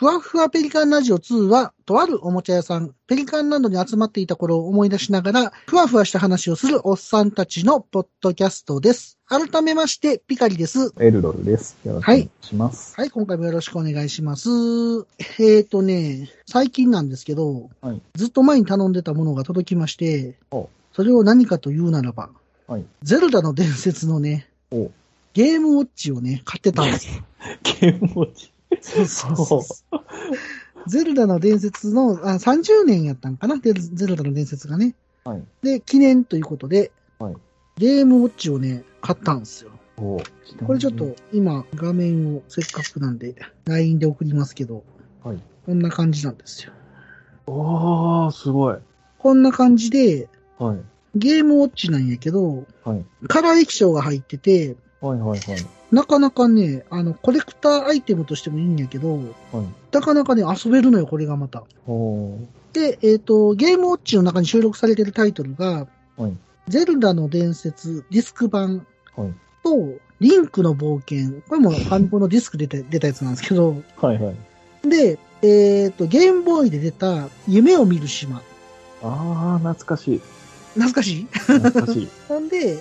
ふわふわペリカンラジオ2は、とあるおもちゃ屋さん、ペリカンランドに集まっていた頃を思い出しながら、ふわふわした話をするおっさんたちのポッドキャストです。改めまして、ピカリです。エルロルです。よろしくお願いします。はい、今回もよろしくお願いします。えーとね、最近なんですけど、はいずっと前に頼んでたものが届きましてお、それを何かと言うならば、はい。ゼルダの伝説のね、おゲームウォッチをね、買ってたんですよ。ゲームウォッチ。そうそうゼルダの伝説の、あ30年やったんかな？ゼルゼルダの伝説がね。はい。で、記念ということで、はいゲームウォッチをね、買ったんですよ。おこれちょっと、今、画面をせっかくなんで、LINE で送りますけど、はい。こんな感じなんですよ。おー、すごい。こんな感じで、はい。ゲームウォッチなんやけど、はい。カラー液晶が入ってて、はいはいはい。なかなかね、あの、コレクターアイテムとしてもいいんやけど、はい。なかなかね、遊べるのよ、これがまた。で、えっ、と、ゲームウォッチの中に収録されてるタイトルが、はい。ゼルダの伝説ディスク版はい。と、リンクの冒険。これもファミコンのディスクで出た 出たやつなんですけど、はいはい。で、えっ、と、ゲームボーイで出た夢を見る島。あー、懐かしい。懐かしい？懐かしい。ほんで、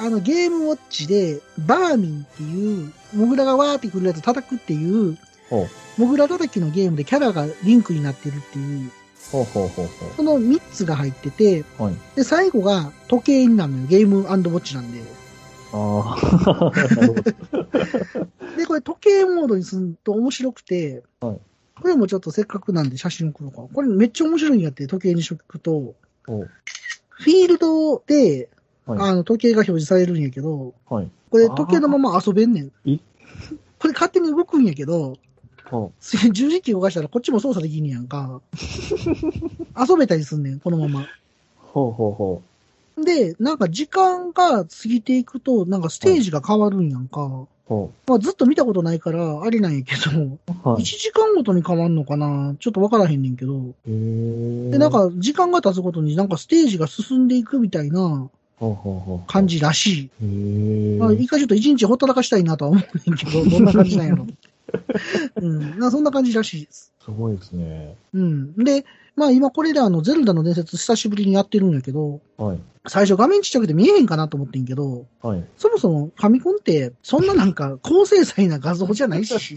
あの、ゲームウォッチで、バーミンっていう、モグラがわーってくるやつを叩くっていう。モグラ叩きのゲームでキャラがリンクになってるっていう、ほうほうほうほその3つが入ってて、う。はい。で、最後が時計になるのよ。ゲームウォッチなんで。あー。なるほど。で、これ時計モードにすると面白くて、はいこれもちょっとせっかくなんで写真送ろうか。これめっちゃ面白いんやって、時計にしとくと、おフィールドで、はい。あの、時計が表示されるんやけど、はい。これ時計のまま遊べんねん。いこれ勝手に動くんやけど、ほ 十字キー動かしたらこっちも操作できんねやんか。遊べたりすんねん、このまま。う。ほうほうほで、なんか時間が過ぎていくと、なんかステージが変わるんやんか。まあずっと見たことないから、あれなんやけど、う。はい1。時間ごとに変わんのかな？ちょっとわからへんねんけど。で、なん、か時間が経つごとになんかステージが進んでいくみたいな。感。じらしへい。ー。まあ、一回ちょっと一日ほったらかしたいなとは思うねんけど、どんな感じなんやろ。うん。まあそんな感じらしいです。すごいですね。うん。で、まあ今これであの、ゼルダの伝説久しぶりにやってるんやけど、はい。最初画面ちっちゃくて見えへんかなと思ってんけど、はい。そもそもファミコンってそんななんか高精細な画像じゃないし、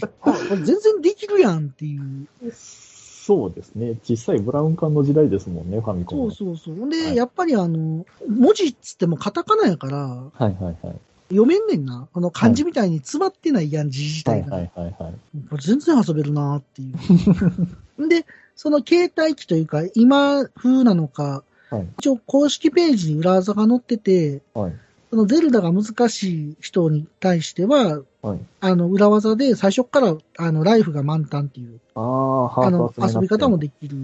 全然できるやんっていう。そうですね。小さいブラウン管の時代ですもんね、ファミコンそうは。そうそう。で、はいやっぱりあの、文字っつってもカタカナやから、はいはいはい。読めんねんな。この漢字みたいに詰まってないやん、字自体が。はいはいはいはい。これ全然遊べるなっていう。で、その携帯機というか、今風なのか、はい。一応公式ページに裏技が載ってて、はい。そのゼルダが難しい人に対しては、はい。あの、裏技で最初から、あの、ライフが満タンっていう、ああ、の遊び方もできる。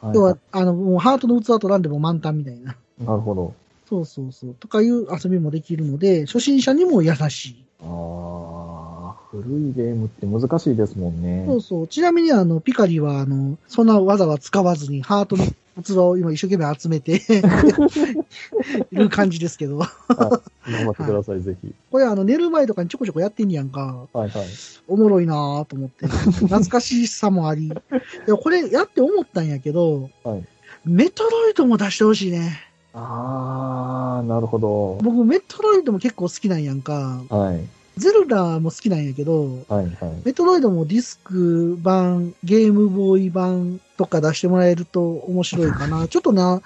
はい要は、あの、もうハートの器取らんでも満タンみたいな。なるほど。そうそうそう。とかいう遊びもできるので、初心者にも優しい。ああ、古いゲームって難しいですもんね。そうそう。ちなみにあの、ピカリはあの、そんな技は使わずに、ハートの器を今一生懸命集めて いる感じですけど。はい。頑張ってください、ぜひ。これあの、寝る前とかにちょこちょこやってんやんか。はいはい。おもろいなぁと思って。懐かしさもあり。でもこれやって思ったんやけど、はい。メトロイドも出してほしいね。ああ、なるほど。僕メトロイドも結構好きなんやんか。はい。ゼルダも好きなんやけど、はいはい。メトロイドもディスク版、ゲームボーイ版とか出してもらえると面白いかな。ちょっとな、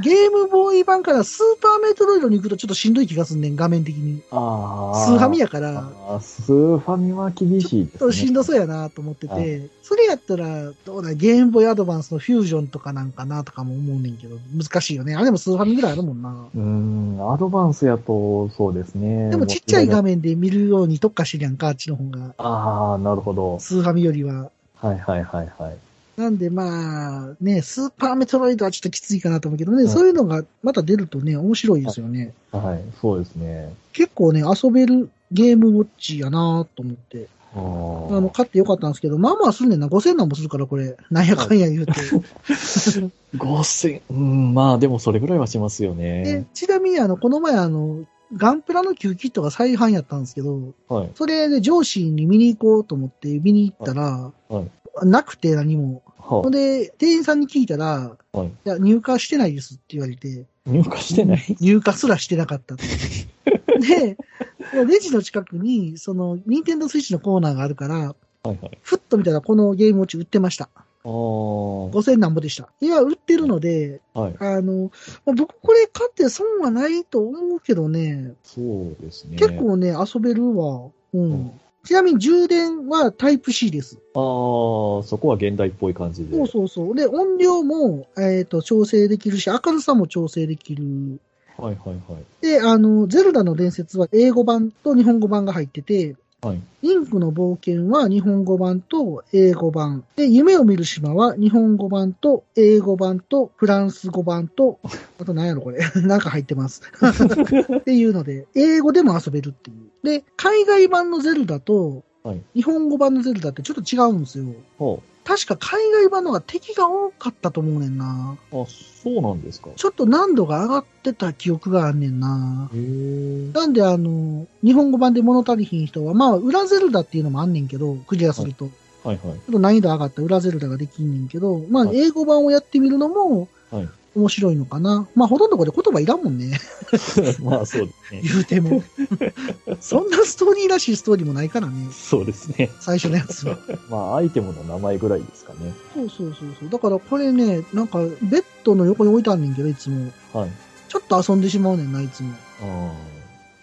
ゲームボーイ版からスーパーメトロイドに行くとちょっとしんどい気がすんねん、画面的に。ああ。スーファミやから、スーファミは厳しいですね。ちょっとしんどそうやなと思ってて、はそれやったら、どうだ、ゲームボーイアドバンスのフュージョンとかなんかなとかも思うねんけど、難しいよね。あれもスーファミぐらいあるもんな。うーん、アドバンスやと、そうですね。でもちっちゃい画面。面で見るように特化してるやんか、あっちの方が。ああ、なるほど。スーファミよりは。はいはいはいはい。なんでまあ、ね、スーパーメトロイドはちょっときついかなと思うけどね、はいそういうのがまた出るとね、面白いですよね。はい、そうですね。結構ね、遊べるゲームウォッチやなと思って。あの、買ってよかったんですけど、まあまあすんねんな。5000なんもするから、これ。なんやかんや言うて。5000、うん、まあでもそれぐらいはしますよでね。、ちなみにあの、この前あの、ガンプラの旧キットが再販やったんですけど、はい。それで上司に見に行こうと思って見に行ったら、はい。なくて何も。ほはんで、店員さんに聞いたら、あ、はい。いや、入荷してないですって言われて、入荷してない？入荷すらしてなかったって。で、レジの近くに、その、ニンテンドースイッチのコーナーがあるから、はいはい。ふっと見たらこのゲームウォッチ売ってました。ああ、は5000何ぼでした。いや、売ってるので、い。あの、まあ僕これ買って損はないと思うけどね、そうですね。結構ね、遊べるわ。うん。うんちなみに充電はタイプ C です。ああ、そこは現代っぽい感じで。そうそうそう。で、音量も、えっ、と、調整できるし、明るさも調整できる。はいはいはい。で、あの、ゼルダの伝説は英語版と日本語版が入ってて、はい。リンクの冒険は日本語版と英語版。で、夢を見る島は日本語版と英語版とフランス語版と、あと何やろこれ。なんか入ってます。っていうので、英語でも遊べるっていう。で、海外版のゼルダとはい。日本語版のゼルダってちょっと違うんですよ。ほ確か海外版の方が敵が多かったと思うねんな。う。あ、そうなんですか。ちょっと難度が上がってた記憶があんねんな。へえ。なんであの、日本語版で物足りひん人は、まあ、裏ゼルダっていうのもあんねんけど、クリアすると。はいはい。ちょっと難易度上がった裏ゼルダができんねんけど、まあ、はい英語版をやってみるのもはい。面白いのかな？まあ、ほとんどこれ言葉いらんもんね。まあそうですね。言うても。そんなストーリーらしいストーリーもないからね。そうですね。最初のやつは。まあアイテムの名前ぐらいですかね。そうそうそうそう。だからこれね、なんか、ベッドの横に置いてあんねんけど、いつも。はい。ちょっと遊んでしまうねんな、いつも。あ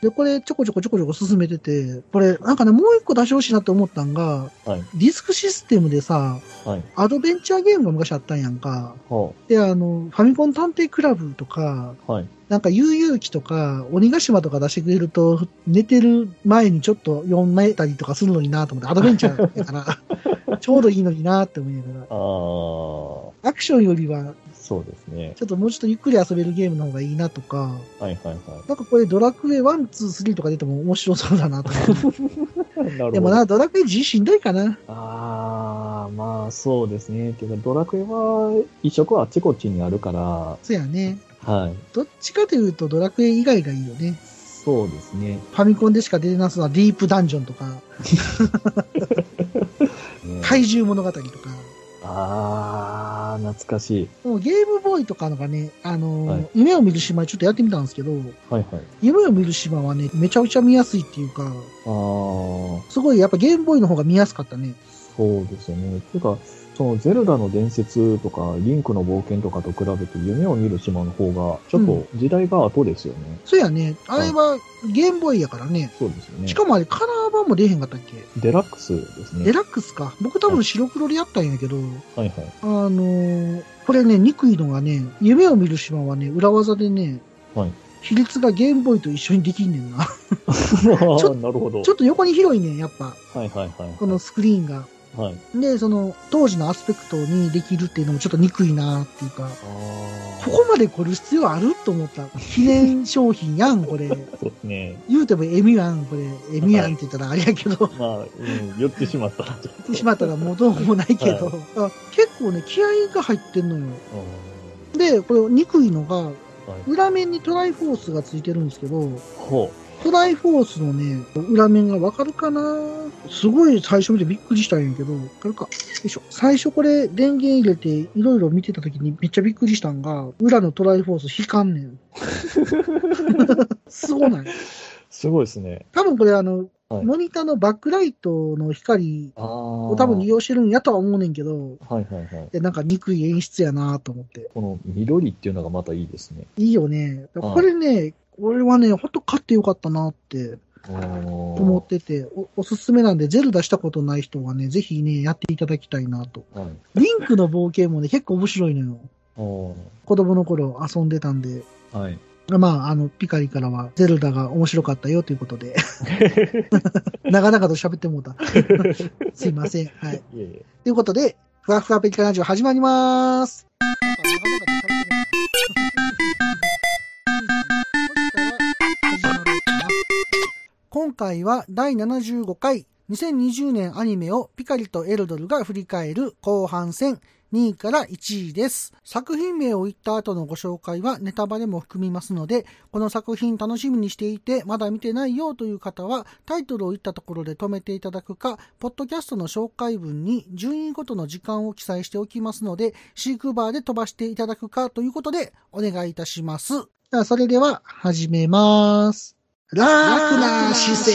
で、これちょこちょこちょこちょこ進めてて、これなんかね、もう一個出してほしいなって思ったんが、あ。はい。ディスクシステムでさ、はい。アドベンチャーゲームが昔あったんやんか。はで、あの、ファミコン探偵クラブとか。なんか悠々記とか、鬼ヶ島とか出してくれると、寝てる前にちょっと読めたりとかするのになと思って、アドベンチャーやから、ちょうどいいのになって思いながら。アクションよりは、そうですね。ちょっともうちょっとゆっくり遊べるゲームの方がいいなとか、はいはいはなんかこれドラクエ1、2、3とか出ても面白そうだなと思って。い。なるほど。でもな、ドラクエ G しんどいかな。ああ、まあそうですね。っていうか、ドラクエは移植はあっちこっちにあるから、そうやね。はい。どっちかというとドラクエ以外がいいよね。そうですね。ファミコンでしか出てなそうなディープダンジョンとか、ね怪獣物語とか。ああ、懐かしい。もうゲームボーイとかのがね、あのーはい夢を見る島ちょっとやってみたんですけど、はいはい。夢を見る島はね、めちゃくちゃ見やすいっていうか、ああ、すごいやっぱゲームボーイの方が見やすかったね。そうですよね。っていうか、そのゼルダの伝説とか、リンクの冒険とかと比べて夢を見る島の方が、ちょっと時代が後ですよね。そうやね。あれはゲームボーイやからね。そうですよね。しかもあれカラー版も出へんかったっけ？デラックスですね。デラックスか。僕多分白黒でやったんやけど、はいはい。あのーこれね、憎いのがね、夢を見る島はね、裏技でね、はい。比率がゲームボーイと一緒にできんねんな。ちょなるほど。ちょっと横に広いねん、やっぱ。はいはいはい。このスクリーンが。はい。で、その、当時のアスペクトにできるっていうのもちょっと憎いなっていうか。ここまで来る必要あると思った。記念商品やん、これ。そうですね。言うてもエミやん、これ。エミやんって言ったらあれやけど、まあ、うん、言ってしまったらちょっと。言ってしまったらもうどうもないけど、あ結構ね、気合が入ってんのよ。で、これ憎いのが。裏面にトライフォースがついてるんですけど、ほトライフォースのね、裏面がわかるかな？すごい最初見てびっくりしたんやけど、わかるかよいしょ。最初これ電源入れていろいろ見てた時にめっちゃびっくりしたんが、裏のトライフォース光んねん。すごない？う。すごいですね。多分これあの、はいモニターのバックライトの光。を多分利用してるんやとは思うねんけど、はいはいはい。でなんか憎い演出やなと思って。この緑っていうのがまたいいですね。いいよね。はいこれね、これはね、ほんと買ってよかったなって思思ってて、おおすすめなんで、ゼルダしたことない人はね、ぜひね、やっていただきたいなと。はい。リンクの冒険もね、結構面白いのよ。お子供の頃遊んでたんで。はい。まあ、あの、ピカリからは、ゼルダが面白かったよということで、長々と喋ってもうた。すいません。はい。ということで、ふわふわペリカラジオ始まりまーす。今回は第75回2020年アニメをピカリとエルドルが振り返る後半戦2位から1位です。作品名を言った後のご紹介はネタバレも含みますので、この作品楽しみにしていて、まだ見てないよという方は、タイトルを言ったところで止めていただくか、ポッドキャストの紹介文に順位ごとの時間を記載しておきますので、シークバーで飛ばしていただくかということで、お願いいたします。ではそれでは、始めます。楽な姿勢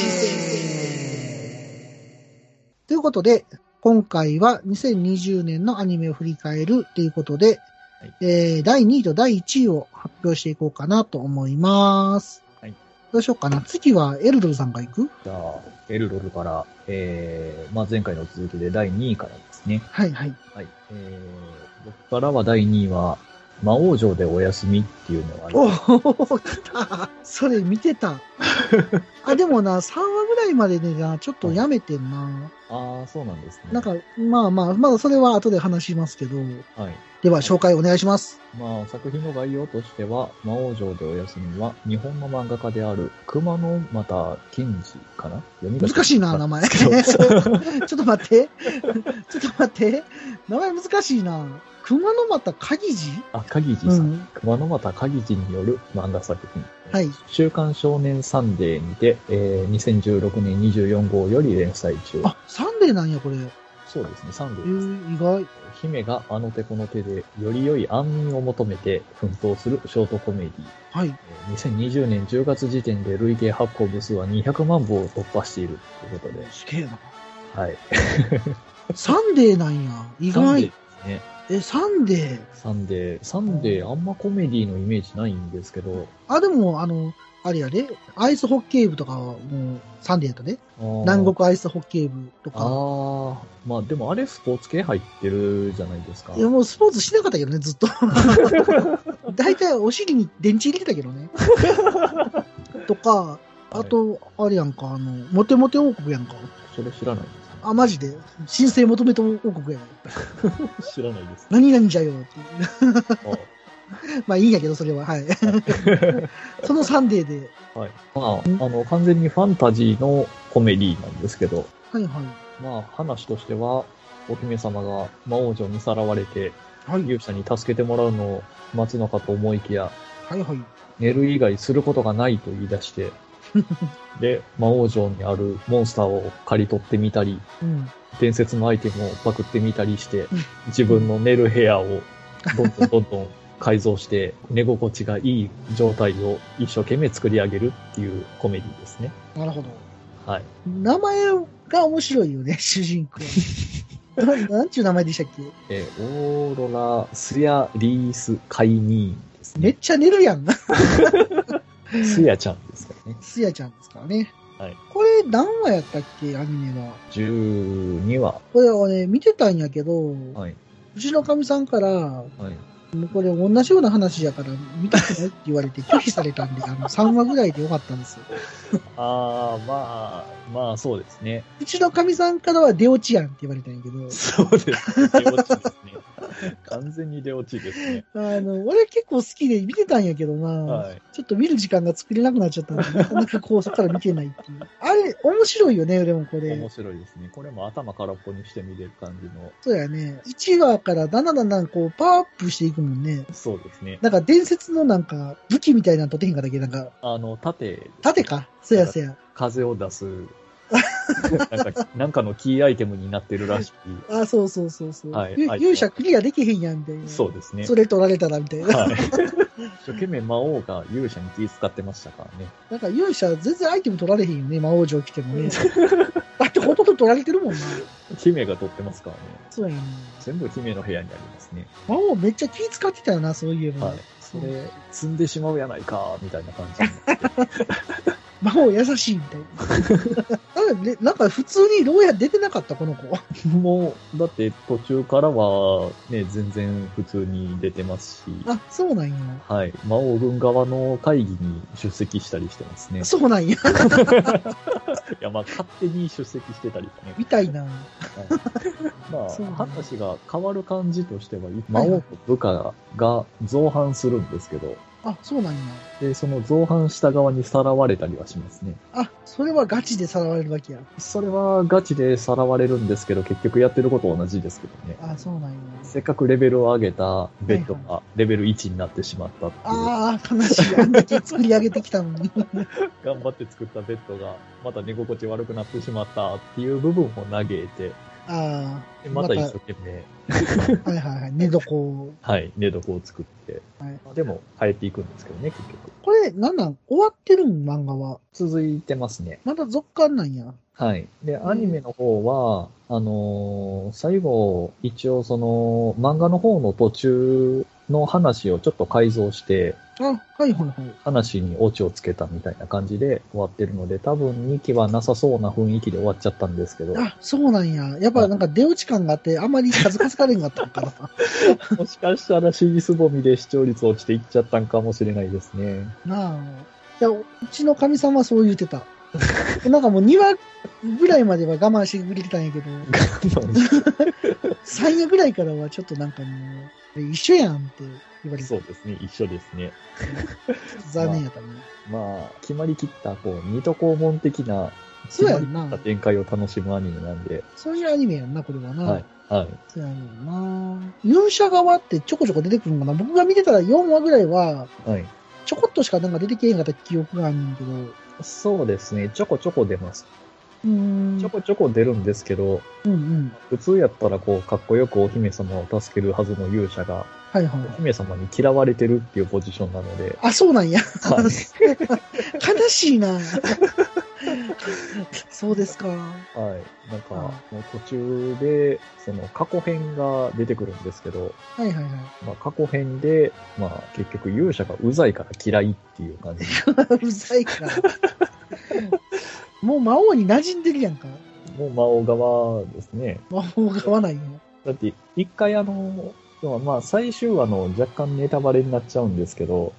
ということで、今回は2020年のアニメを振り返るということで、はいえー第2位と第1位を発表していこうかなと思います。はいどうしようかな。次はエルドルさんが行く？じゃあ、エルロルから、えー、まあ前回の続きで第2位からですね。はいはい。はい。えー、僕からは第2位は、魔王城でお休みっていうのがありお。お、来た。それ見てた。あ、でもな、3話ぐらいまででな、ちょっとやめてんな。ああ、そうなんですね。なんか、まあまあ、まだそれは後で話しますけど。はい。では、紹介お願いします。まあ、作品の概要としては、魔王城でお休みは、日本の漫画家である、熊野又健二かな？読みが難しいな、名前。ちょっと待って。ちょっと待って。名前難しいな。熊之股鍵次あ、鍵次さん。うん。熊之股鍵次による漫画作品。はい。週刊少年サンデーにて、えー、2016年24号より連載中。あ、サンデーなんや、これ。えそうですね、サンデー、ーです。意外。姫があの手この手で、より良い安眠を求めて奮闘するショートコメディ。はい。えー2020年10月時点で累計発行部数は200万部を突破しているということで、すげえな。はい。サンデーなんや。意外。サンデーですね。え、サンデー？サンデー、サンデー、あんまコメディのイメージないんですけど、あ、でも、あの、あれやで、アイスホッケー部とかはもうサンデーやったで。南南国アイスホッケー部とか。ああ、まあでもあれスポーツ系入ってるじゃないですか。いや、もうスポーツしなかったけどね、ずっと。大体お尻に電池入れてたけどね。とか、あと、あれやんか、あの、モテモテ王国やんか。それ知らない。あ、マジで？申請求めて王国やん。知らないです。何々じゃよっていう。あまあいいんやけど、それは。はい。そのサンデーで。はい。まあ、あの、完全にファンタジーのコメディなんですけど、はいはい。まあ、話としては、お姫様が魔王女にさらわれて、はい。勇者に助けてもらうのを待つのかと思いきや、はいはい。寝る以外することがないと言い出して、で、魔王城にあるモンスターを刈り取ってみたり、うん。伝説のアイテムをパクってみたりしてうん、自分の寝る部屋をどんどんどんどん改造して、寝心地がいい状態を一生懸命作り上げるっていうコメディですね。なるほど。はい。名前が面白いよね、主人公。ななんちゅう名前でしたっけ？えーオーロラ・スヤ・リース・カイニーンですね。めっちゃ寝るやん。スヤちゃんですね。スヤちゃんですからね。はい。これ何話やったっけ、アニメは。12話。これはね、見てたんやけど、はい。うちのかみさんから、はい。もうこれ同じような話やから見たくないって言われて拒否されたんで、あの、3話ぐらいでよかったんですよ。あー、まあ、まあ、そうですね。うちのかみさんからは出落ちやんって言われたんやけど、そうですね。出落ちですね。完全に出落ちですね。あの、俺結構好きで見てたんやけどな、はい。ちょっと見る時間が作れなくなっちゃったんで、なかなかこうそこから見てないっていう。あれ、面白いよね、でもこれ面。白いですね。これも頭空っぽにして見れる感じの。そうやね。1話からだんだんだんだんこうパワーアップしていくもんね。そうですね。なんか伝説のなんか武器みたいなのとてへんかったっけ？なんか、あの、盾、盾か。そうやそうや。風を出す、なんか、なんかのキーアイテムになってるらしい。あ、そうそうそうそう。はい勇者クリアできへんやん、みたいな。そうですね。それ取られたら、みたいな。はい。一生懸命魔王が勇者に気使ってましたからね。なんか勇者全然アイテム取られへんよね、魔王城来てもね。だってほとんど取られてるもんな。姫が取ってますからね。そうやね。全部姫の部屋にありますね。魔王めっちゃ気使ってたよな、そういえば。はい。それ、積んでしまうやないか、みたいな感じになって。魔王優しいみたいな。あれねなんか普通に牢屋出てなかった、この子。もう、だって途中からはね、全然普通に出てますし、あ、そうなんや。はい。魔王軍側の会議に出席したりしてますね。いそうなんや。や、まあ、勝手に出席してたりね。みたいな。まあ、話が変わる感じとしては、魔王と部下が造反するんですけど、あ、そうなんや。で、その造反した側にさらわれたりはしますね。あ、それはガチでさらわれるわけや。それはガチでさらわれるんですけど、結局やってること同じですけどね。あ、そうなんや。せっかくレベルを上げたベッドがレベル1になってしまったっていう。ああ、悲しい。あんだけ作り上げてきたのに。頑張って作ったベッドがまた寝心地悪くなってしまったっていう部分を嘆いて、あでまた一生懸命、あ、はいはいはい。寝床を。はい、寝床を作って、はいでも変えていくんですけどね、結局。これ、なんなん？終わってるん漫画は？続いてますね。まだ続刊なんや。はい。で、アニメの方は、あのー最後、一応その、漫画の方の途中の話をちょっと改造して、あ、はいはいはい。話にオチをつけたみたいな感じで終わってるので、多分2期はなさそうな雰囲気で終わっちゃったんですけど、あ、そうなんや。やっぱなんか出落ち感があって、あんまり数かかれんかったのかな。もしかしたら尻すぼみで視聴率落ちていっちゃったんかもしれないですね。なあ。いや、うちの神さんはそう言ってた。なんかもう2話ぐらいまでは我慢してくれてたんやけど、3夜ぐらいからはちょっとなんかもう、一緒やんって言われて、そうですね、一緒ですね。残念やったね。まあ、決まりきった、こう、二都肛門的な、そうやんな展開を楽しむアニメなんで、そういうアニメやんな、これはな。はい、はい。そうやねんな。勇者側ってちょこちょこ出てくるのかな僕が見てたら4話ぐらいは、はい。ちょこっとしかなんか出てけへんかった記憶があるんだけど、そうですね、ちょこちょこ出ます。ちょこちょこ出るんですけど、うんうん。普通やったらこう、かっこよくお姫様を助けるはずの勇者が、はいはいお。姫様に嫌われてるっていうポジションなので、あ、そうなんや。はい 悲しいな。そうですか。はい。なんか、はもう途中で、その過去編が出てくるんですけど、はいはいはい。まあ過去編で、まあ結局勇者がうざいから嫌いっていう感じ。うざいから。もう魔王に馴染んでるやんか。もう魔王側ですね。魔王が合わないよ。だって、一回あの、まあ最終話の若干ネタバレになっちゃうんですけど、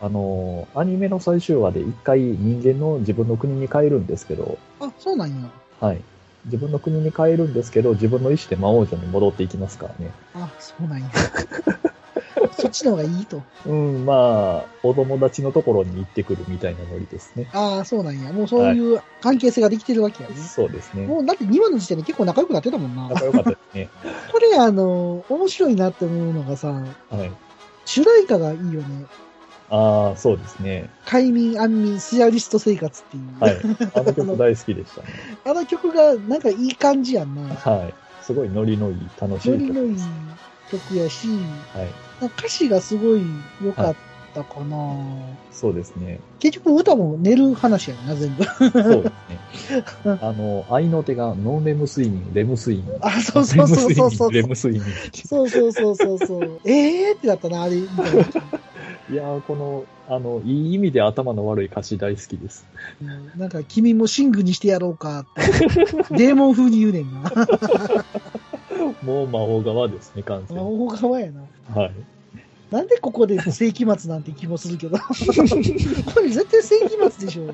あの、アニメの最終話で一回人間の自分の国に帰るんですけど、あ、そうなんや。はい。自分の国に帰るんですけど、自分の意思で魔王女に戻っていきますからね。あ、そうなんや。そっちの方がいいと。うん、まあ、お友達のところに行ってくるみたいなノリですね。ああ、そうなんや。もうそういう関係性ができてるわけやね。そうですね。もうだって2話の時点で結構仲良くなってたもんな。仲良かったですね。これあの、面白いなって思うのがさ、はい。主題歌がいいよね。ああ、そうですね。快眠安眠スヤリスト生活っていう。はい。あの曲大好きでしたね。あの曲がなんかいい感じやんな。はい。すごいノリのいい、楽しい曲ノリのいい。曲やし、はい。歌詞がすごい良かったかな、そうですね。結局歌も寝る話やんな、全部。そうですね。あの、愛の手がノンレム睡眠、レム睡眠。あ、そうそうそうそうそう。レム睡眠。そうそうそうそうそう。ええーってなったな、あれ、みたいな。いやー、この、あの、いい意味で頭の悪い歌詞大好きです。うんなんか、君もシングにしてやろうかって。デーモン風に言うねんな。もう魔王側ですね、完全に。大側やな。はい。なんでここで世紀末なんて気もするけど。これ絶対世紀末でしょ。は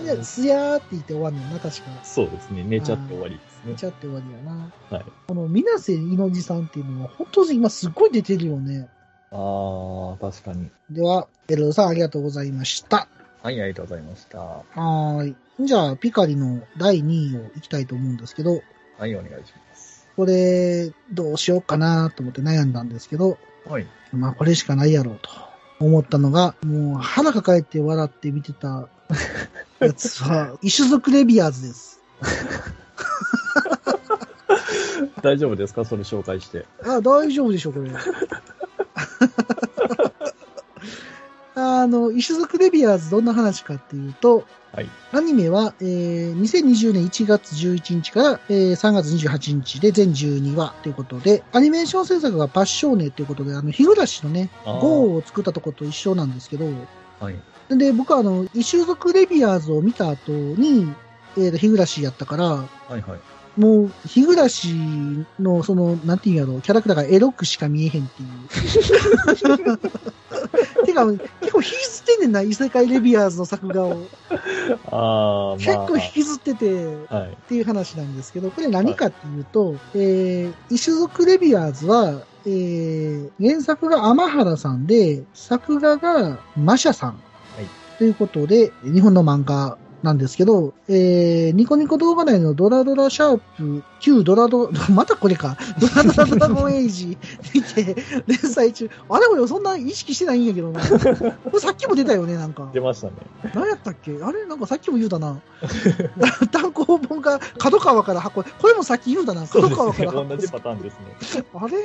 い。で、すやーって言って終わんねんな、確か。そうですね。寝ちゃって終わりですね。ちゃって終わりやな。はい。この、水瀬いのじさんっていうのは、本当に今すっごい出てるよね。あー、確かに。では、エルドさんありがとうございました。はい、ありがとうございました。はーい。じゃあ、ピカリの第2位を行きたいと思うんですけど、はい、お願いします。これ、どうしようかなと思って悩んだんですけど、はい。まあ、これしかないやろうと思ったのが、もう腹抱えて笑って見てた やつは、イシュゾクレビアーズです。大丈夫ですか？それ紹介して。あ、大丈夫でしょ、これ。あの、イシュゾクレビアーズどんな話かっていうと、はい。アニメは、えー、2020年1月11日から、えー、3月28日で全12話ということで、アニメーション制作がパッショーネということで、あの、日暮らしのね、あー GO を作ったとこと一緒なんですけど、はい。で、僕はあの、異種族レビアーズを見た後に、えーと、日暮らしやったから、はいはい。もう、日暮らしの、その、なんていうんやろ、キャラクターがエロくしか見えへんっていう。てか、結構引きずってんねんな、異世界レビアーズの作画を。あまあ。構引きずってて、っはい。ていう話なんですけど、これ何かっていうと、えー、異種族レビアーズは、えー、原作が天原さんで、作画がマシャさん。ということで、日本の漫画なんですけど、えー、ニコニコ動画内のドラドラシャープ、旧ドラド、またこれか、ドラドラドラゴンエイジ見て、連載中、あれ俺そんな意識してないんやけどな。これさっきも出たよね、なんか。出ましたね。何やったっけ？あれなんかさっきも言うたな。単行本が角川から発行、これもさっき言うたな、角川から発行。同じパターンですね。あれ？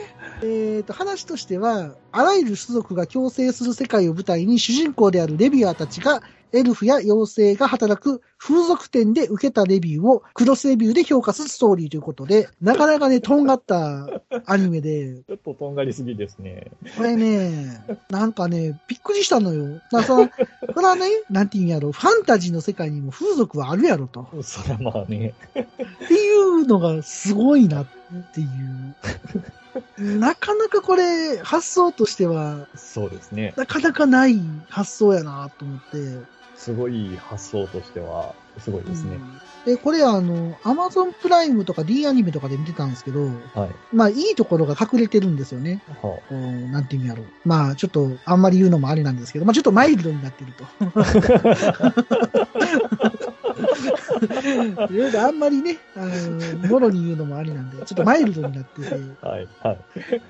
えっ、と、話としては、あらゆる種族が共生する世界を舞台に主人公であるレビアーたちがエルフや妖精が働く風俗店で受けたレビューをクロスレビューで評価するストーリーということで、なかなかね、とんがったアニメで。ちょっととんがりすぎですね。これね、なんかね、びっくりしたのよ。だからこれはね、なんて言うんやろ、ファンタジーの世界にも風俗はあるやろと。それはまあね。っていうのがすごいなっていう。なかなかこれ、発想としては、そうですね。なかなかない発想やなと思って。すごい発想としては、すごいですね。で、これあの、アマゾンプライムとか D アニメとかで見てたんですけど、はい。まあ、いいところが隠れてるんですよね。はあ、なんていうんやろう。まあ、ちょっと、あんまり言うのもありなんですけど、まあ、ちょっとマイルドになってると。いろいろあんまりね、あの、もろに言うのもありなんで、ちょっとマイルドになってて。はい、はい。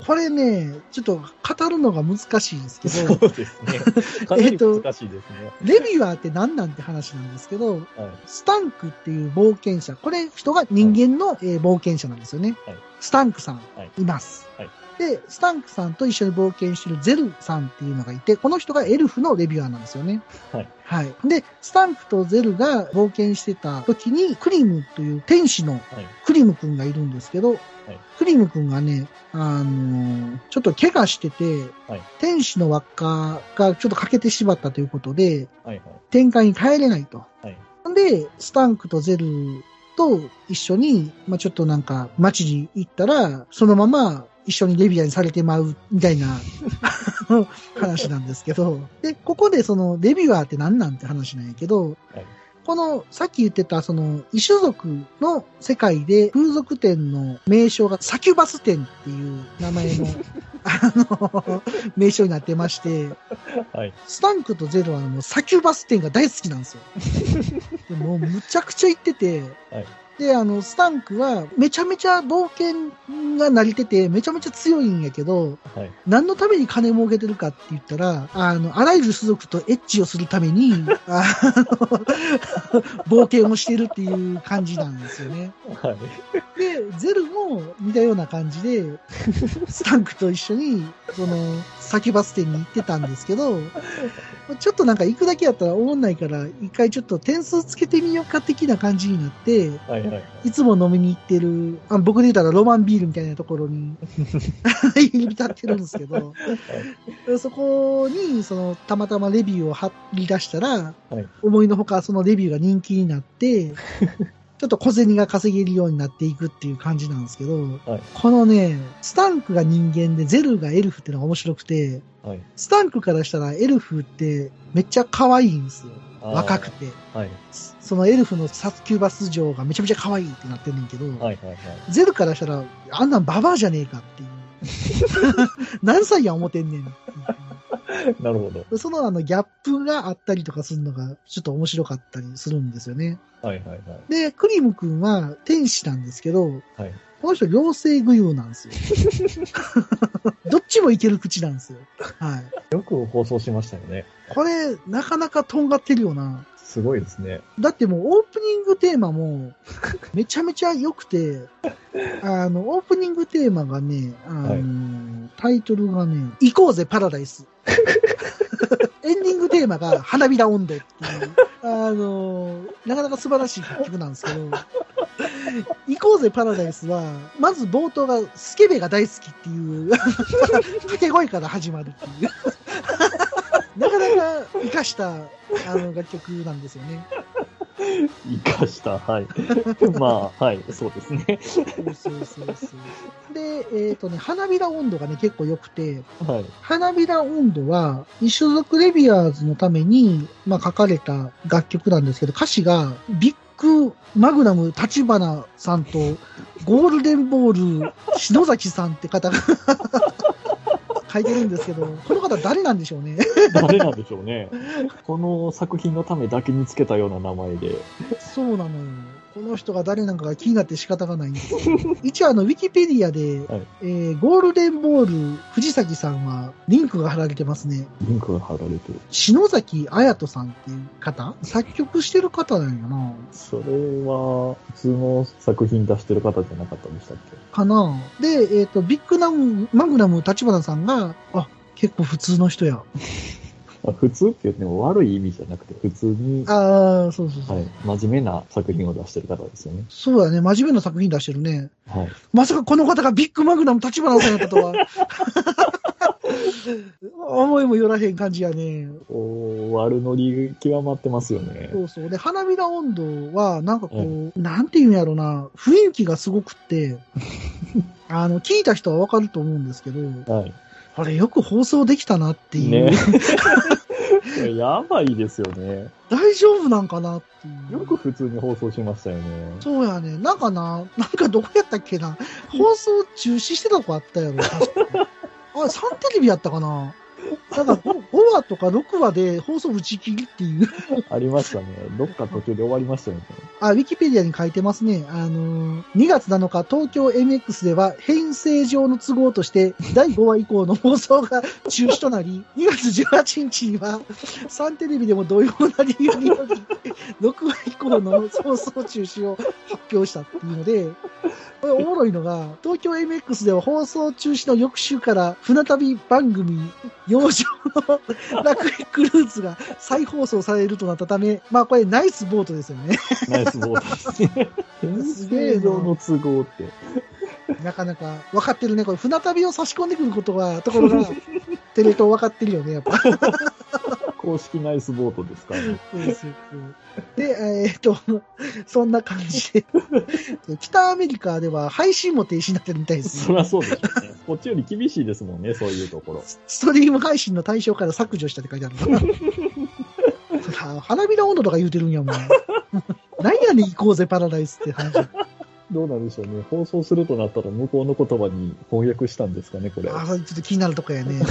これね、ちょっと語るのが難しいんですけど。そうですね。かなり難しいですね。レビュアーって何なんて話なんですけど、はい、スタンクっていう冒険者、これ人が人間の、えー、冒険者なんですよね。はい、スタンクさん、います。はいで、スタンクさんと一緒に冒険してるゼルさんっていうのがいて、この人がエルフのレビュアーなんですよね。はい。はい。で、スタンクとゼルが冒険してた時に、クリムという天使のクリムくんがいるんですけど、はい、クリムくんがね、あのー、ちょっと怪我してて、はい、天使の輪っかがちょっと欠けてしまったということで、はいはい、展開に帰れないと。はい、で、スタンクとゼルと一緒に、まあ、ちょっとなんか街に行ったら、そのまま一緒にレビアにされてまうみたいな話なんですけど、で、ここでそのレビュアーって何なんて話なんやけど、はい。この、さっき言ってた、その、異種族の世界で、風俗店の名称がサキュバス店っていう名前の、あの、名称になってまして、はい、スタンクとゼロはもうサキュバス店が大好きなんですよ。でもむちゃくちゃ行ってて、はいで、あの、スタンクは、めちゃめちゃ冒険が成りてて、めちゃめちゃ強いんやけど、はい、何のために金儲けてるかって言ったら、あの、あらゆる種族とエッチをするために、あの、冒険をしてるっていう感じなんですよね。はい、で、ゼルも似たような感じで、スタンクと一緒に、その、先バス停に行ってたんですけど、ちょっとなんか行くだけやったら思んないから、一回ちょっと点数つけてみようか的な感じになって、はいはい、いつも飲みに行ってる、あ僕で言ったらロマンビールみたいなところに 入り浸ってるんですけど、はい、そこに、その、たまたまレビューを貼り出したら、はい、思いのほかそのレビューが人気になって、ちょっと小銭が稼げるようになっていくっていう感じなんですけど、はい、このね、スタンクが人間でゼルがエルフっていうのが面白くて、はい、スタンクからしたらエルフってめっちゃ可愛いんですよ。若くて。はい、そのエルフのサスキュバス城がめちゃめちゃ可愛いってなってるんけど、はいはいはい、ゼルからしたらあんなんババアじゃねえかっていう。何歳や思ってんねん。なるほど。そのあのギャップがあったりとかするのがちょっと面白かったりするんですよね。はいはいはい。で、クリム君は天使なんですけど、はい、この人妖精具有なんですよ。どっちもいける口なんですよ。はい。よく放送しましたよね。これ、なかなかとんがってるよな。すごいですね。だってもうオープニングテーマもめちゃめちゃ良くて、あの、オープニングテーマがね、あの、はい、タイトルがね、行こうぜパラダイス。エンディングテーマが花びら温度っていう、あの、なかなか素晴らしい楽曲なんですけど、行こうぜパラダイスは、まず冒頭がスケベが大好きっていう掛け声から始まるっていう なかなか生かしたあの楽曲なんですよね。生かした、はい。まあ、はい、そうですね。そうそうそうそう。で、えっ、ー、とね、花びら温度がね、結構良くて、はい、花びら温度は、一種族レビアーズのために、まあ、書かれた楽曲なんですけど、歌詞が、ビッグマグナム立花さんと、ゴールデンボール篠崎さんって方が書いてるんですけど、この方誰なんでしょうね？誰なんでしょうね。この作品のためだけにつけたような名前で。そうなのよ。この人が誰なのかが気になって仕方がないんですけど一応あの、ウィキペディアで、はいえーゴールデンボール藤崎さんはリンクが貼られてますね。リンクが貼られてる。篠崎綾人さんっていう方？作曲してる方なんやな。それは、普通の作品出してる方じゃなかったんでしたっけ？かなで、えっ、と、ビッグナム、マグナム立花さんが、あ、結構普通の人や。あ普通って言っても悪い意味じゃなくて、普通に、ああ、そうそうそう。はい、真面目な作品を出してる方ですよね。そうだね。真面目な作品出してるね。はい。まさかこの方がビッグマグナム立花さんやったとは。思いもよらへん感じやね。お悪ノリ極まってますよね。そうそう。で、花びら温度は、なんかこう、なんていうんやろな、雰囲気がすごくって、あの、聞いた人はわかると思うんですけど、はい。あれよく放送できたなっていう。ねやばいですよね。大丈夫なんかなっていう。よく普通に放送しましたよね。そうやね。なんかな、なんかどこやったっけな。放送中止してたとこあったやろ。あれ、サンテレビやったかな。なんか 5, 5話とか6話で放送打ち切りっていう。ありましたね。どっか途中で終わりましたよね。あ、ウィキペディアに書いてますね。あのー、2月7日、東京 MX では編成上の都合として、第5話以降の放送が中止となり、2月18日には、サンテレビでも同様な理由により、6話以降の放送中止を発表したっていうので、これおもろいのが、東京 MX では放送中止の翌週から船旅番組、洋上の楽園クルーズが再放送されるとなったため、まあこれナイスボートですよね。ナイスボートですね。編成上の都合って。なかなか分かってるね。これ船旅を差し込んでくることは、ところが、テレ東分かってるよね、やっぱ。公式ナイスボートですからね。そうですよで、えーっと、そんな感じで、北アメリカでは配信も停止になってるみたいですね。そりゃそうでしょうね。こっちより厳しいですもんね、そういうところ。ストリーム配信の対象から削除したって書いてあるのかな。花火の温度とか言うてるんやもん。何やねん行こうぜパラダイスって話。どうなんでしょうね。放送するとなったら向こうの言葉に翻訳したんですかね、これ。ああ、ちょっと気になるとこやね。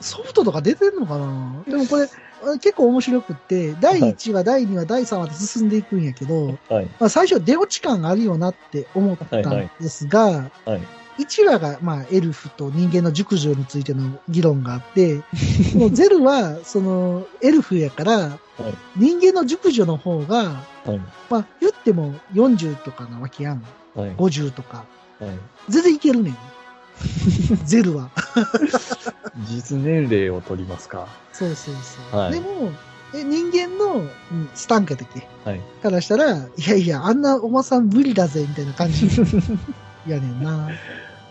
ソフトとか出てるのかなでもこれ、あ結構面白くって、第1話、第2話、第3話で進んでいくんやけど、はい。まあ、最初出落ち感あるよなって思ったんですが、はい。1話が、まあ、エルフと人間の熟女についての議論があって、もうゼルは、その、エルフやから、はい。人間の熟女の方が、はい。まあ、言っても40とかなわけやん。はい。50とか。はい。全然いけるねん。ゼルは。実年齢を取りますか。そうそうそう。はいでも、え人間の、うんスタンカだっけ？はい。からしたら、いやいや、あんなおばさん無理だぜ、みたいな感じ。やねんな。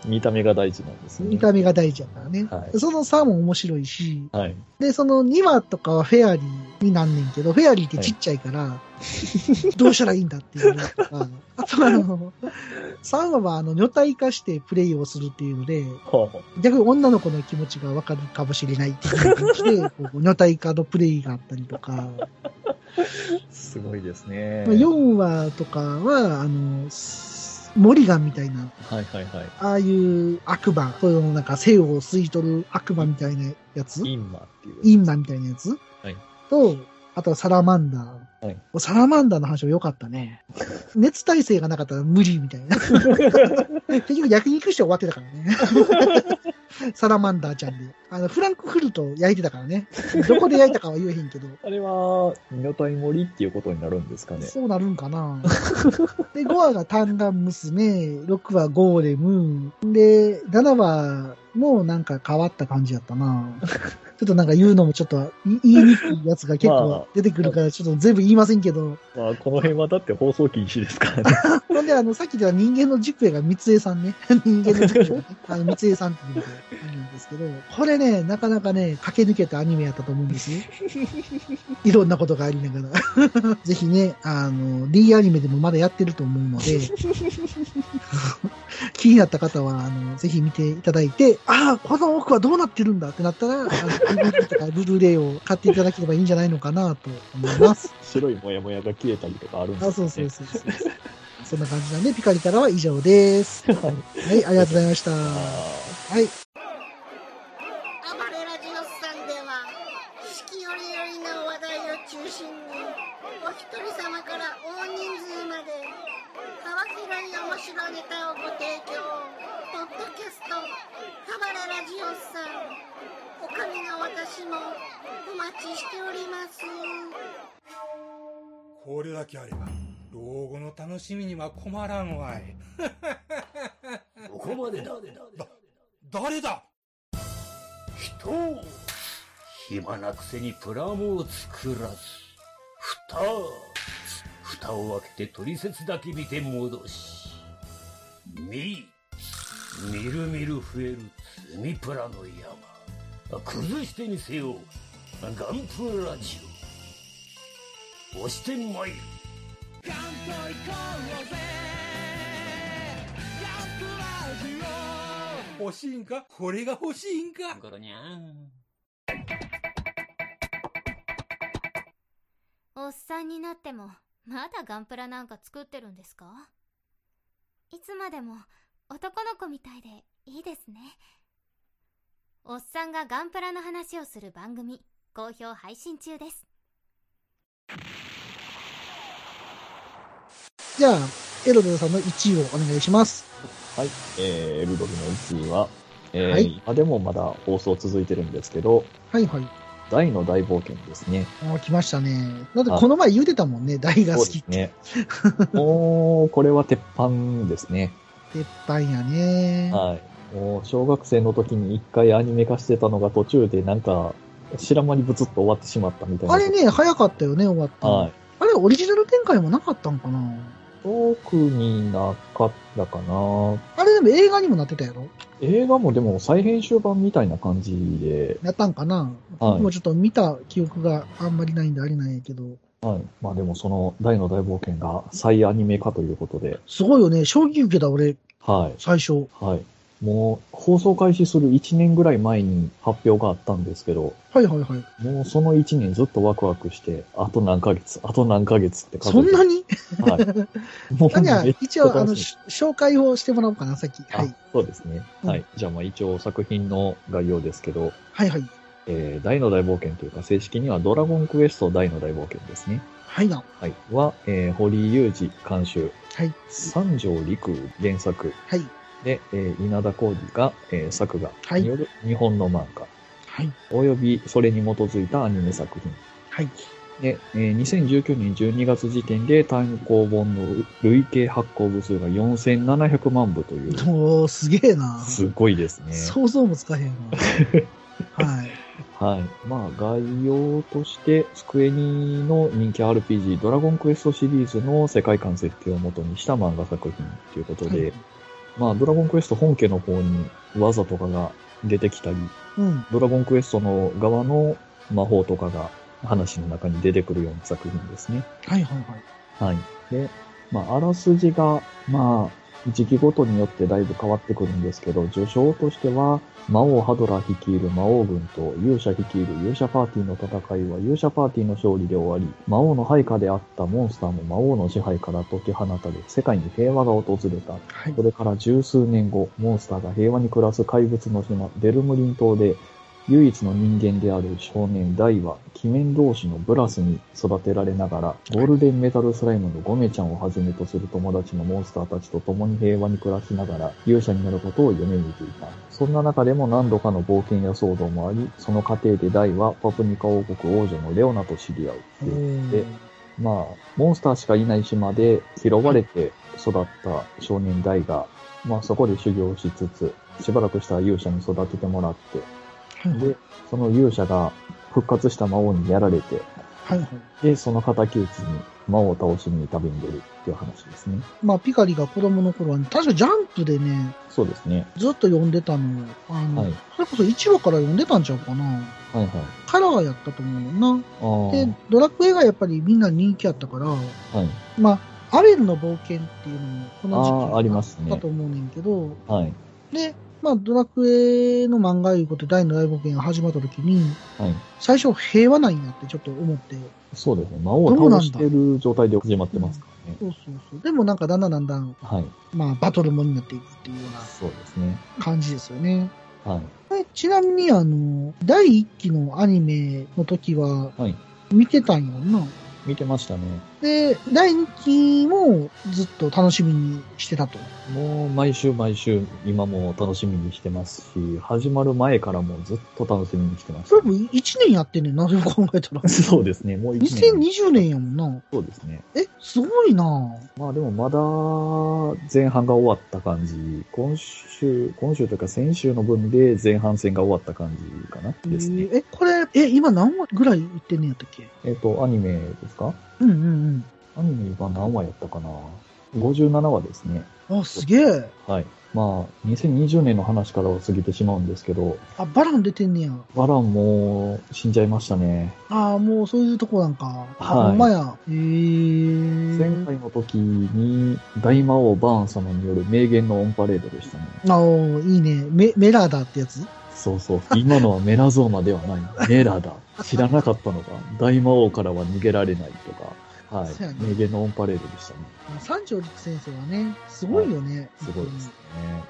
見た目が大事なんですね。見た目が大事やからね。はいその差も面白いし、はい。で、その2話とかはフェアリーになんねんけど、フェアリーってちっちゃいから、どうしたらいいんだっていうのとか、あとあの、3話はあの、女体化してプレイをするっていうので、は逆に女の子の気持ちがわかるかもしれないっていう感じで、こう女体化のプレイがあったりとか、あ、すごいですね。まあ4話とかは、あの、モリガンみたいな、はいはいはああいう悪魔、そういうのなんか生を吸い取る悪魔みたいなやつ？い。インマっていう。インマみたいなやつ？はいと、あとはサラマンダー。はいサラマンダーの話は良かったね。熱耐性がなかったら無理みたいな。結局焼肉して終わってたからね。サラマンダーちゃんで。あの、フランクフルト焼いてたからね。どこで焼いたかは言えへんけど。あれは、女体盛りっていうことになるんですかね。そうなるんかな。で、5話が単眼娘、6話ゴーレム、で、7話もなんか変わった感じやったな。ちょっとなんか言うのもちょっと言いにくいやつが結構出てくるから、ちょっと全部言いませんけど。まあ、この辺はだって放送禁止ですからね。ほんで、あの、さっきでは人間の軸絵が三江さんね。人間の軸絵、ね、あの、三江さんっていうので、あるんですけど、これね、なかなかね、駆け抜けたアニメやったと思うんですよ。いろんなことがありながら。ぜひね、あの、D アニメでもまだやってると思うので、気になった方は、あの、ぜひ見ていただいて、ああ、この奥はどうなってるんだってなったら、あの、DVD とかブルーレイを買っていただければいいんじゃないのかなと思います。白いモヤモヤが消えたりとかあるんですあ、そうそうそうそう。そんな感じなんで、ピカリからは以上です。はい、ありがとうございました。あはい。白ネタをご提供。ポッドキャストハバララジオさん。おかみの私もお待ちしております。これだけあれば老後の楽しみには困らんわい。ここまでだ。誰だ？人を暇なくせにプラモを作らず、蓋、蓋を開けて取説だけ見て戻し、み、みるみる増える積みプラの山。崩してみせよう。ガンプラジオ。押してまいる。欲しいんか？これが欲しいんか？ゴロニャン。おっさんになっても、まだガンプラなんか作ってるんですか？いつまでも男の子みたいでいいですね。おっさんがガンプラの話をする番組、好評配信中です。じゃあ、エロドさんの1位をお願いします。はい。えー、エルドルの1位は、えーはい今でもまだ放送続いてるんですけど、はいはい。大の大冒険ですね。あ来ましたね。だってこの前言うてたもんね、大が好きって。ね。もう、これは鉄板ですね。鉄板やね。はい。もう、小学生の時に一回アニメ化してたのが途中でなんか、知らん間にブツッと終わってしまったみたいな。あれね、早かったよね、終わったの。はい。あれ、オリジナル展開もなかったんかな特になかったかな。あれでも映画にもなってたやろ？映画もでも再編集版みたいな感じで、やったんかな、はいもうちょっと見た記憶があんまりないんであれなんやけど。はい。まあでもその大の大冒険が再アニメ化ということで、すごいよね。衝撃受けた、俺、はい。最初。はい。もう、放送開始する1年ぐらい前に発表があったんですけど、はいはいはい。もうその1年ずっとワクワクして、あと何ヶ月、あと何ヶ月って数えてそんなに？はい。もうあじゃあめっちゃ一応、あの、紹介をしてもらおうかな、さっき。はいあ。そうですね。うんはい。じゃあまあ一応作品の概要ですけど、はいはい。えー、大の大冒険というか正式にはドラゴンクエスト大の大冒険ですね。はいな。はい。は、えー、堀井雄二監修、はい。三条陸原作はい。で、えー、稲田浩二が、えー、作画はいによる日本の漫画、はい。およびそれに基づいたアニメ作品。はい。で、えー2019年12月時点で単行本の累計発行部数が4700万部という、おー、すげえな。すごいですね。想像もつかへんわ。はい。はい。まあ、概要として、スクエニの人気 RPG、ドラゴンクエストシリーズの世界観設定を元にした漫画作品ということで、はいまあ、ドラゴンクエスト本家の方に技とかが出てきたり、うん。ドラゴンクエストの側の魔法とかが話の中に出てくるような作品ですね。はいはいはい。はい。で、まあ、あらすじが、まあ、時期ごとによってだいぶ変わってくるんですけど、序章としては、魔王ハドラー率いる魔王軍と勇者率いる勇者パーティーの戦いは勇者パーティーの勝利で終わり、魔王の配下であったモンスターも魔王の支配から解き放たれ、世界に平和が訪れた。はいそ。れから十数年後、モンスターが平和に暮らす怪物の島、ベルムリン島で、唯一の人間である少年ダイは、鬼面同士のブラスに育てられながら、ゴールデンメタルスライムのゴメちゃんをはじめとする友達のモンスターたちと共に平和に暮らしながら、勇者になることを夢見ていた。そんな中でも何度かの冒険や騒動もあり、その過程でダイはパプニカ王国王女のレオナと知り合う。で、まあ、モンスターしかいない島で拾われて育った少年ダイが、まあそこで修行しつつ、しばらくしたら勇者に育ててもらって、はいはいで、その勇者が復活した魔王にやられて、はいはい。で、その敵討ちに魔王を倒しに旅に出るっていう話ですね。まあ、ピカリが子供の頃は、ね、確かジャンプでね、そうですね。ずっと読んでたのを、あの、はいそれこそ1話から読んでたんちゃうかな。はいはい。カラーやったと思うな。で、ドラクエがやっぱりみんな人気やったから、はい。まあ、アベルの冒険っていうのもこの時期あーありますねだと思うねんけど、はい。で、まあ、ドラクエの漫画いうことで大の大冒険が始まった時に、はい。最初平和なんやってちょっと思って、そうですね。魔王を倒してる状態で始まってますからね。そうそうそう。でもなんかだんだんだんだん、はい。まあ、バトルもになっていくっていうようなそうですね。感じですよね。はい。えちなみに、あの、第一期のアニメの時は、はい。見てたんやろな。見てましたね。で、第2期もずっと楽しみにしてたと。もう毎週毎週今も楽しみにしてますし、始まる前からもずっと楽しみにしてました。これも1年やってんねんな、でも考えたら。そうですね、もう1年。2020年やもんな。そうですね。え、すごいなまあでもまだ前半が終わった感じ。今週、今週というか先週の分で前半戦が終わった感じかなですね。え、これ、え、今何話ぐらいいってんねんやったっけ？えっ、と、アニメですか？うんうんアニメは何話やったかな ?57 話ですね。うん。あ、すげえ。はい。まあ、2020年の話からは過ぎてしまうんですけど、あ、バラン出てんねや。バランも死んじゃいましたね。ああ、もうそういうとこなんか。あ、はいほんまや。へえ。前回の時に大魔王バーン様による名言のオンパレードでしたね。あおいいね。メ、メラーダってやつ？そうそう。今のはメラゾーマではない。メラだ。知らなかったのか。大魔王からは逃げられないとか。はいね。名言のオンパレードでしたね。三条陸先生はね、すごいよね。すごいですね。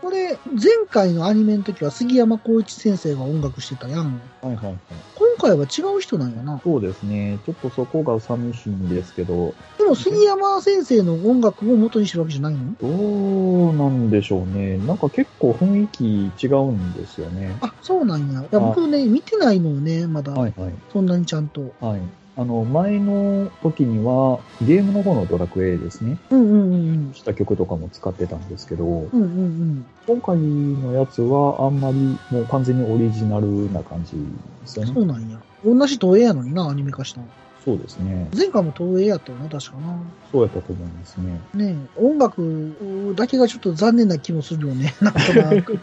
これ、前回のアニメの時は杉山浩一先生が音楽してたやん。はいはいはい。今回は違う人なんやな。そうですね。ちょっとそこが寂しいんですけど、でも杉山先生の音楽を元にしてるわけじゃないの？どうなんでしょうね。なんか結構雰囲気違うんですよね。あ、そうなんや。いや、僕ね、見てないのよね、まだ。はいはい。そんなにちゃんと。はい。あの、前の時には、ゲームの方のドラクエですね。うんうんうんした曲とかも使ってたんですけど、うん。うんうんうん。今回のやつはあんまりもう完全にオリジナルな感じですよね。そうなんや。同じ東映やのにな、アニメ化したの。そうですね。前回も東映やったよな、確かな。そうやったと思いますね。ねえ音楽だけがちょっと残念な気もするよね。なんとなく。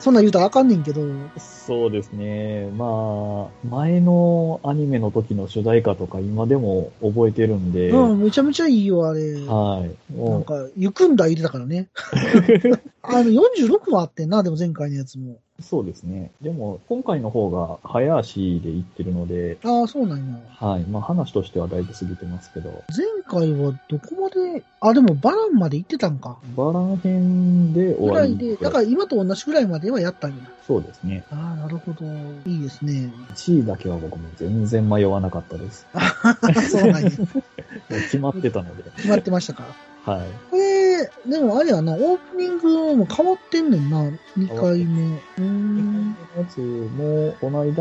そんなん言うたらあかんねんけど。そうですね。まあ、前のアニメの時の主題歌とか今でも覚えてるんで、うん、めちゃめちゃいいよ、あれ。はい。なんか、ゆくんだ入れたからね。あの、46もあってんな、でも前回のやつも。そうですね。でも、今回の方が早足で行ってるので、ああ、そうなんや。はい。まあ話としてはだいぶ過ぎてますけど、前回はどこまで、あ、でもバランまで行ってたんか。バラン編で終わりぐらいで、だから今と同じぐらいまではやったんや。そうですね。ああ、なるほど。いいですね。1位だけは僕も全然迷わなかったです。そうなんや。決まってたので。決まってましたか。はい。これ、でもあれやな、オープニングも変わってんねんな、2回目。うーん。やつも、この間、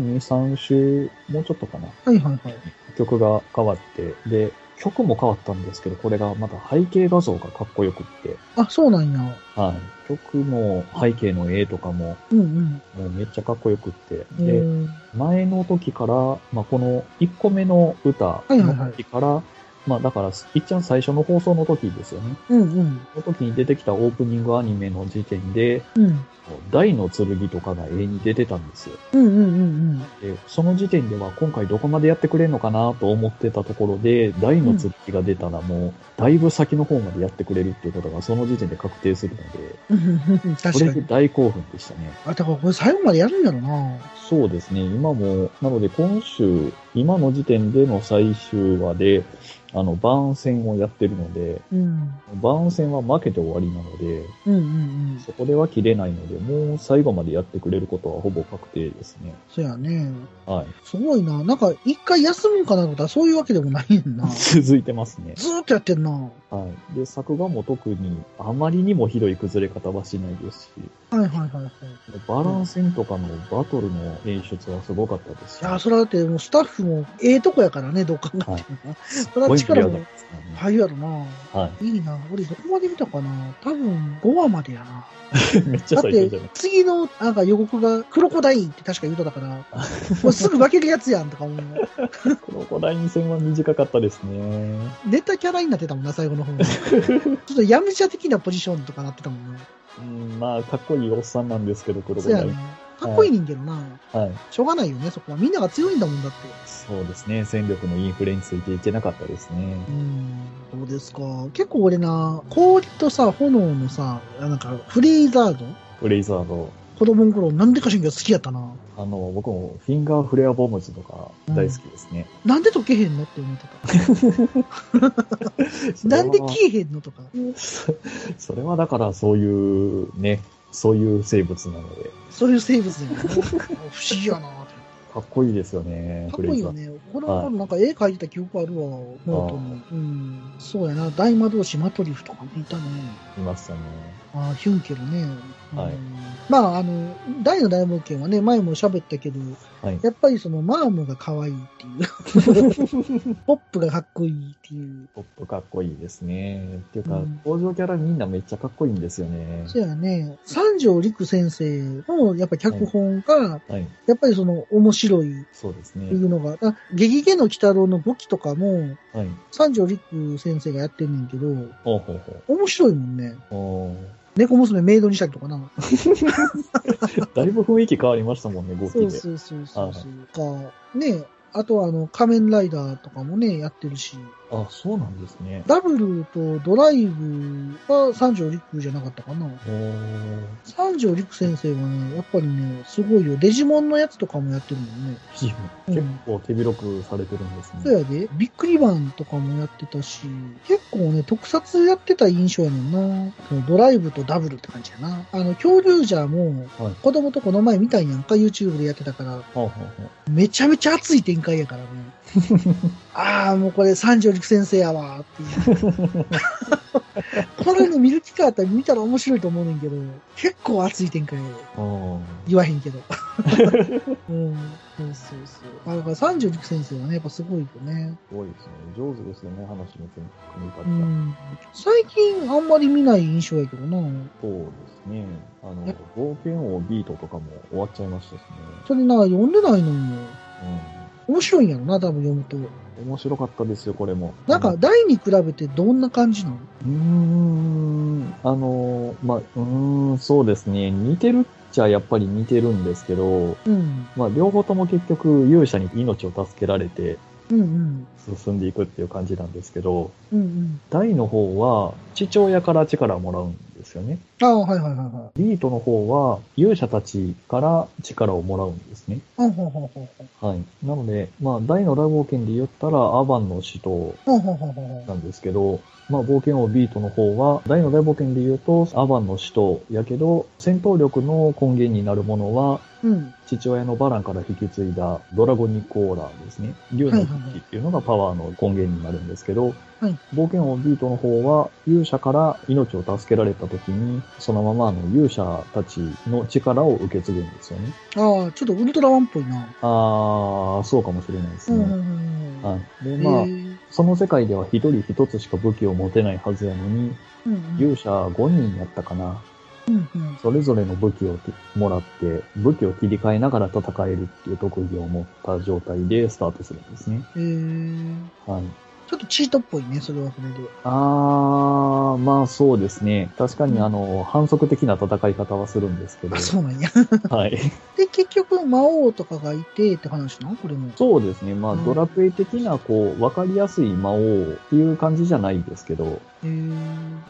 2、3週、もうちょっとかな。はいはいはい。曲が変わって、で、曲も変わったんですけど、これがまた背景画像がかっこよくって、あ、そうなんや。はい。曲も背景の絵とかも、うんうん。もうめっちゃかっこよくって、うで、ん前の時から、まあ、この1個目の歌いはいはいの時から、まあ、だから、いっちゃん最初の放送の時ですよね。うんうん。その時に出てきたオープニングアニメの時点で、うん。大の剣とかが絵に出てたんですよ。うんうんうんで、その時点では今回どこまでやってくれるのかなと思ってたところで、大の剣が出たらもう、だいぶ先の方までやってくれるっていうことがその時点で確定するので、うん。確かに。これで大興奮でしたね。あ、だからこれ最後までやるんやろな。そうですね、今も、なので今週、今の時点での最終話で、あの、番戦をやってるので、うん。番戦は負けて終わりなので、うんうんうん。そこでは切れないので、もう最後までやってくれることはほぼ確定ですね。そやね。はい。すごいな。なんか、一回休むんかなと思ったらそういうわけでもないねんな。続いてますね。ずーっとやってんな。はい。で、作画も特にあまりにもひどい崩れ方はしないですし、はいはいはいはい。バラン戦とかのバトルの演出はすごかったですし、いや、それはだってもうスタッフもええとこやからね、どう考えてもな。それは力も入るやろな。はいいな。俺どこまで見たかな多分5話までやな。めっちゃだって最初じゃない。次のなんか予告がクロコダインって確か言うとったから、もうすぐ負けるやつやんとか思う。クロコダイン戦は短かったですね。ネタキャラになってたもんな、最後の方に。ちょっとヤムチャ的なポジションとかなってたもんな。うん、まあ、かっこいいおっさんなんですけど、クロコそうやね。かっこいい人間な。はい。しょうがないよね、そこは。みんなが強いんだもんだって。そうですね。戦力のインフレについていけなかったですね。うん。そうですか。結構俺な、氷とさ、炎のさ、なんか、フレイザード？フレイザード。子供の頃、なんでかしんけど好きやったな。あの、僕もフィンガーフレアボムズとか大好きですね。なんで溶けへんのって思ってた。なんで消えへんのとか。そ それはだからそういうね、そういう生物なので。そういう生物だよね。不思議やなかっこいいですよね、かっこいいよね。この頃なんか絵描いてた記憶あるわ、ノートに。うん。そうやな。大魔導士マトリフとかもいたね。いましたね。ああ、ヒュンケルね。はいうんまあ、あの、大の大冒険はね、前も喋ったけど、はい。やっぱりそのマームが可愛いっていう。ポップがかっこいいっていう。ポップかっこいいですね。っていうか、うん登場キャラみんなめっちゃかっこいいんですよね。そうやね。三条陸先生の、やっぱ脚本が、はい。やっぱりその面白いっそうですねてい。うのが、あ激ゲの鬼太郎の武器とかも、はい。三条陸先生がやってんねんけど、ほうほうほ面白いもんね。猫娘メイドにしたりとかな。だいぶ雰囲気変わりましたもんね、5期で。そうそうそうそうそう。か、ねあとはあの、仮面ライダーとかもね、やってるし。あ、そうなんですね。ダブルとドライブは三条陸じゃなかったかな。三条陸先生はね、やっぱりね、すごいよ。デジモンのやつとかもやってるもんね。う ん結構手広くされてるんですね。そうやで、ビックリバンとかもやってたし、結構ね、特撮やってた印象やねんな。ドライブとダブルって感じやな。あの、恐竜ジャーも、はい。子供とこの前見たんやんか、YouTube でやってたから、ほうほうほう。めちゃめちゃ熱い展開やからね。ああ、もうこれ三条陸先生やわーっていう。これね、見る機会あったら見たら面白いと思うねんけど、結構熱い展開言わへんけど。うん。そうそうそう。あだから三条陸先生はね、やっぱすごいよね。すごいですね。上手ですよね、話の組みう立て。ん。最近あんまり見ない印象やけどな。そうですね。あのえ、冒険王ビートとかも終わっちゃいましたしね。それな、読んでないの？よ。う面白いんやろな、多分読むと。ん。面白かったですよ、これも。なんか、大に比べてどんな感じなの？うーん、あの、まあ、うーん、そうですね。似てるっちゃやっぱり似てるんですけど、うん。まあ、両方とも結局勇者に命を助けられてうんうん。進んでいくっていう感じなんですけど、うんうん。大の方は父親から力をもらうんですよね。ああ、はいはいはいはい。ビートの方は勇者たちから力をもらうんですね。ほんほんほんほんほん。はい。なので、まあ、大の大冒険で言ったらアバンの使徒ほんほんほんほんほん。なんですけど、まあ、冒険王ビートの方は、大の大冒険で言うと、アバンの使徒やけど、戦闘力の根源になるものは、うん。父親のバランから引き継いだドラゴニコーラーですね。竜の一騎っていうのがパワーの根源になるんですけど、はい冒険王ビートの方は勇者から命を助けられた時に、そのままあの勇者たちの力を受け継ぐんですよね。ああ、ちょっとウルトラマンっぽいな。あー、そうかもしれないですね。はい。で、まあその世界では一人一つしか武器を持てないはずやのに、うんうん勇者5人やったかな。うんうん。それぞれの武器をもらって、武器を切り替えながら戦えるっていう特技を持った状態でスタートするんですね。へえ。はい。ちょっとチートっぽいね、それはそれで。あー、まあそうですね。確かにあの、反則的な戦い方はするんですけどあ、。そうなんや。はい。で、結局、魔王とかがいてって話なのこれも。そうですね。まあ、うんドラクエ的な、こう、わかりやすい魔王っていう感じじゃないですけど。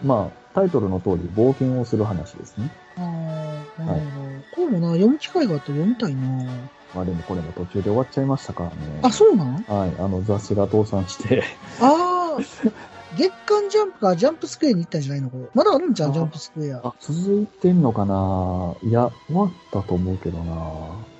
まあ、タイトルの通り冒険をする話ですね。ああ、なるほど。これもな、読む機会があったら読みたいな。まあでもこれも途中で終わっちゃいましたからね。あ、そうなんはい。あの雑誌が倒産して。ああ、月刊ジャンプか、ジャンプスクエアに行ったんじゃないの？これ。まだあるんじゃん、あジャンプスクエア。あ、続いてんのかな？いや、終わったと思うけどな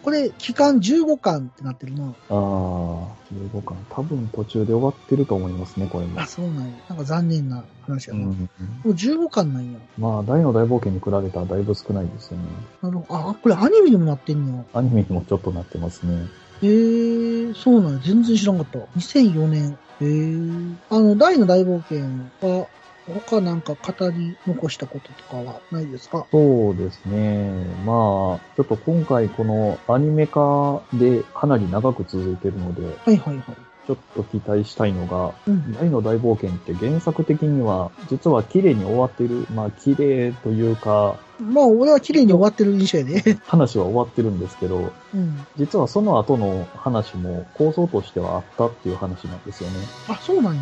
これ、期間15巻ってなってるな。あー、15巻。多分途中で終わってると思いますね、これもあ、。そうなんや。なんか残念な話やな。もうん。う15巻なんや。まあ、大の大冒険に比べたらだいぶ少ないですよね。なるほど。あ、これアニメにもなってんのアニメにもちょっとなってますね。へえー、そうなんや。全然知らんかった。2004年。へえー。あの、大の大冒険は、他なんか語り残したこととかはないですか？そうですね。まあ、ちょっと今回このアニメ化でかなり長く続いてるので、はいはいはい。ちょっと期待したいのが、うん。大の大冒険って原作的には、実は綺麗に終わってる。まあ、綺麗というか、まあ、俺は綺麗に終わってる印象やで。話は終わってるんですけど、うん。実はその後の話も構想としてはあったっていう話なんですよね。あ、そうなんや。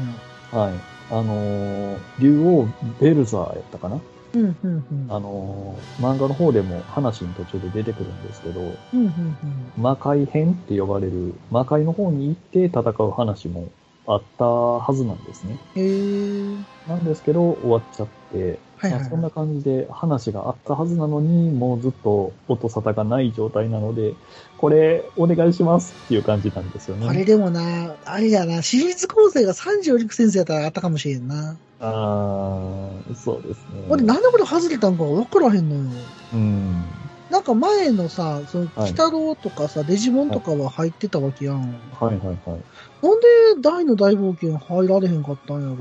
はい。あのー竜王ベルザーやったかな？うん、うん、うん。あのー漫画の方でも話の途中で出てくるんですけど、うん、うん、うん。魔界編って呼ばれる魔界の方に行って戦う話もあったはずなんですね。へえー。なんですけど、終わっちゃって、はいはいまあ、そんな感じで話があったはずなのに、もうずっと音沙汰がない状態なので、これお願いしますっていう感じなんですよね。あれでもな、あれやな、シリーズ構成が三条陸先生やったらあったかもしれんな。あーそうですね。俺なんでこれ外れたんか分からへんのよ。うん。なんか前のさ、その、はい鬼太郎とかさ、デジモンとかは入ってたわけやん。はいはいはい。なんで大の大冒険入られへんかったんやろ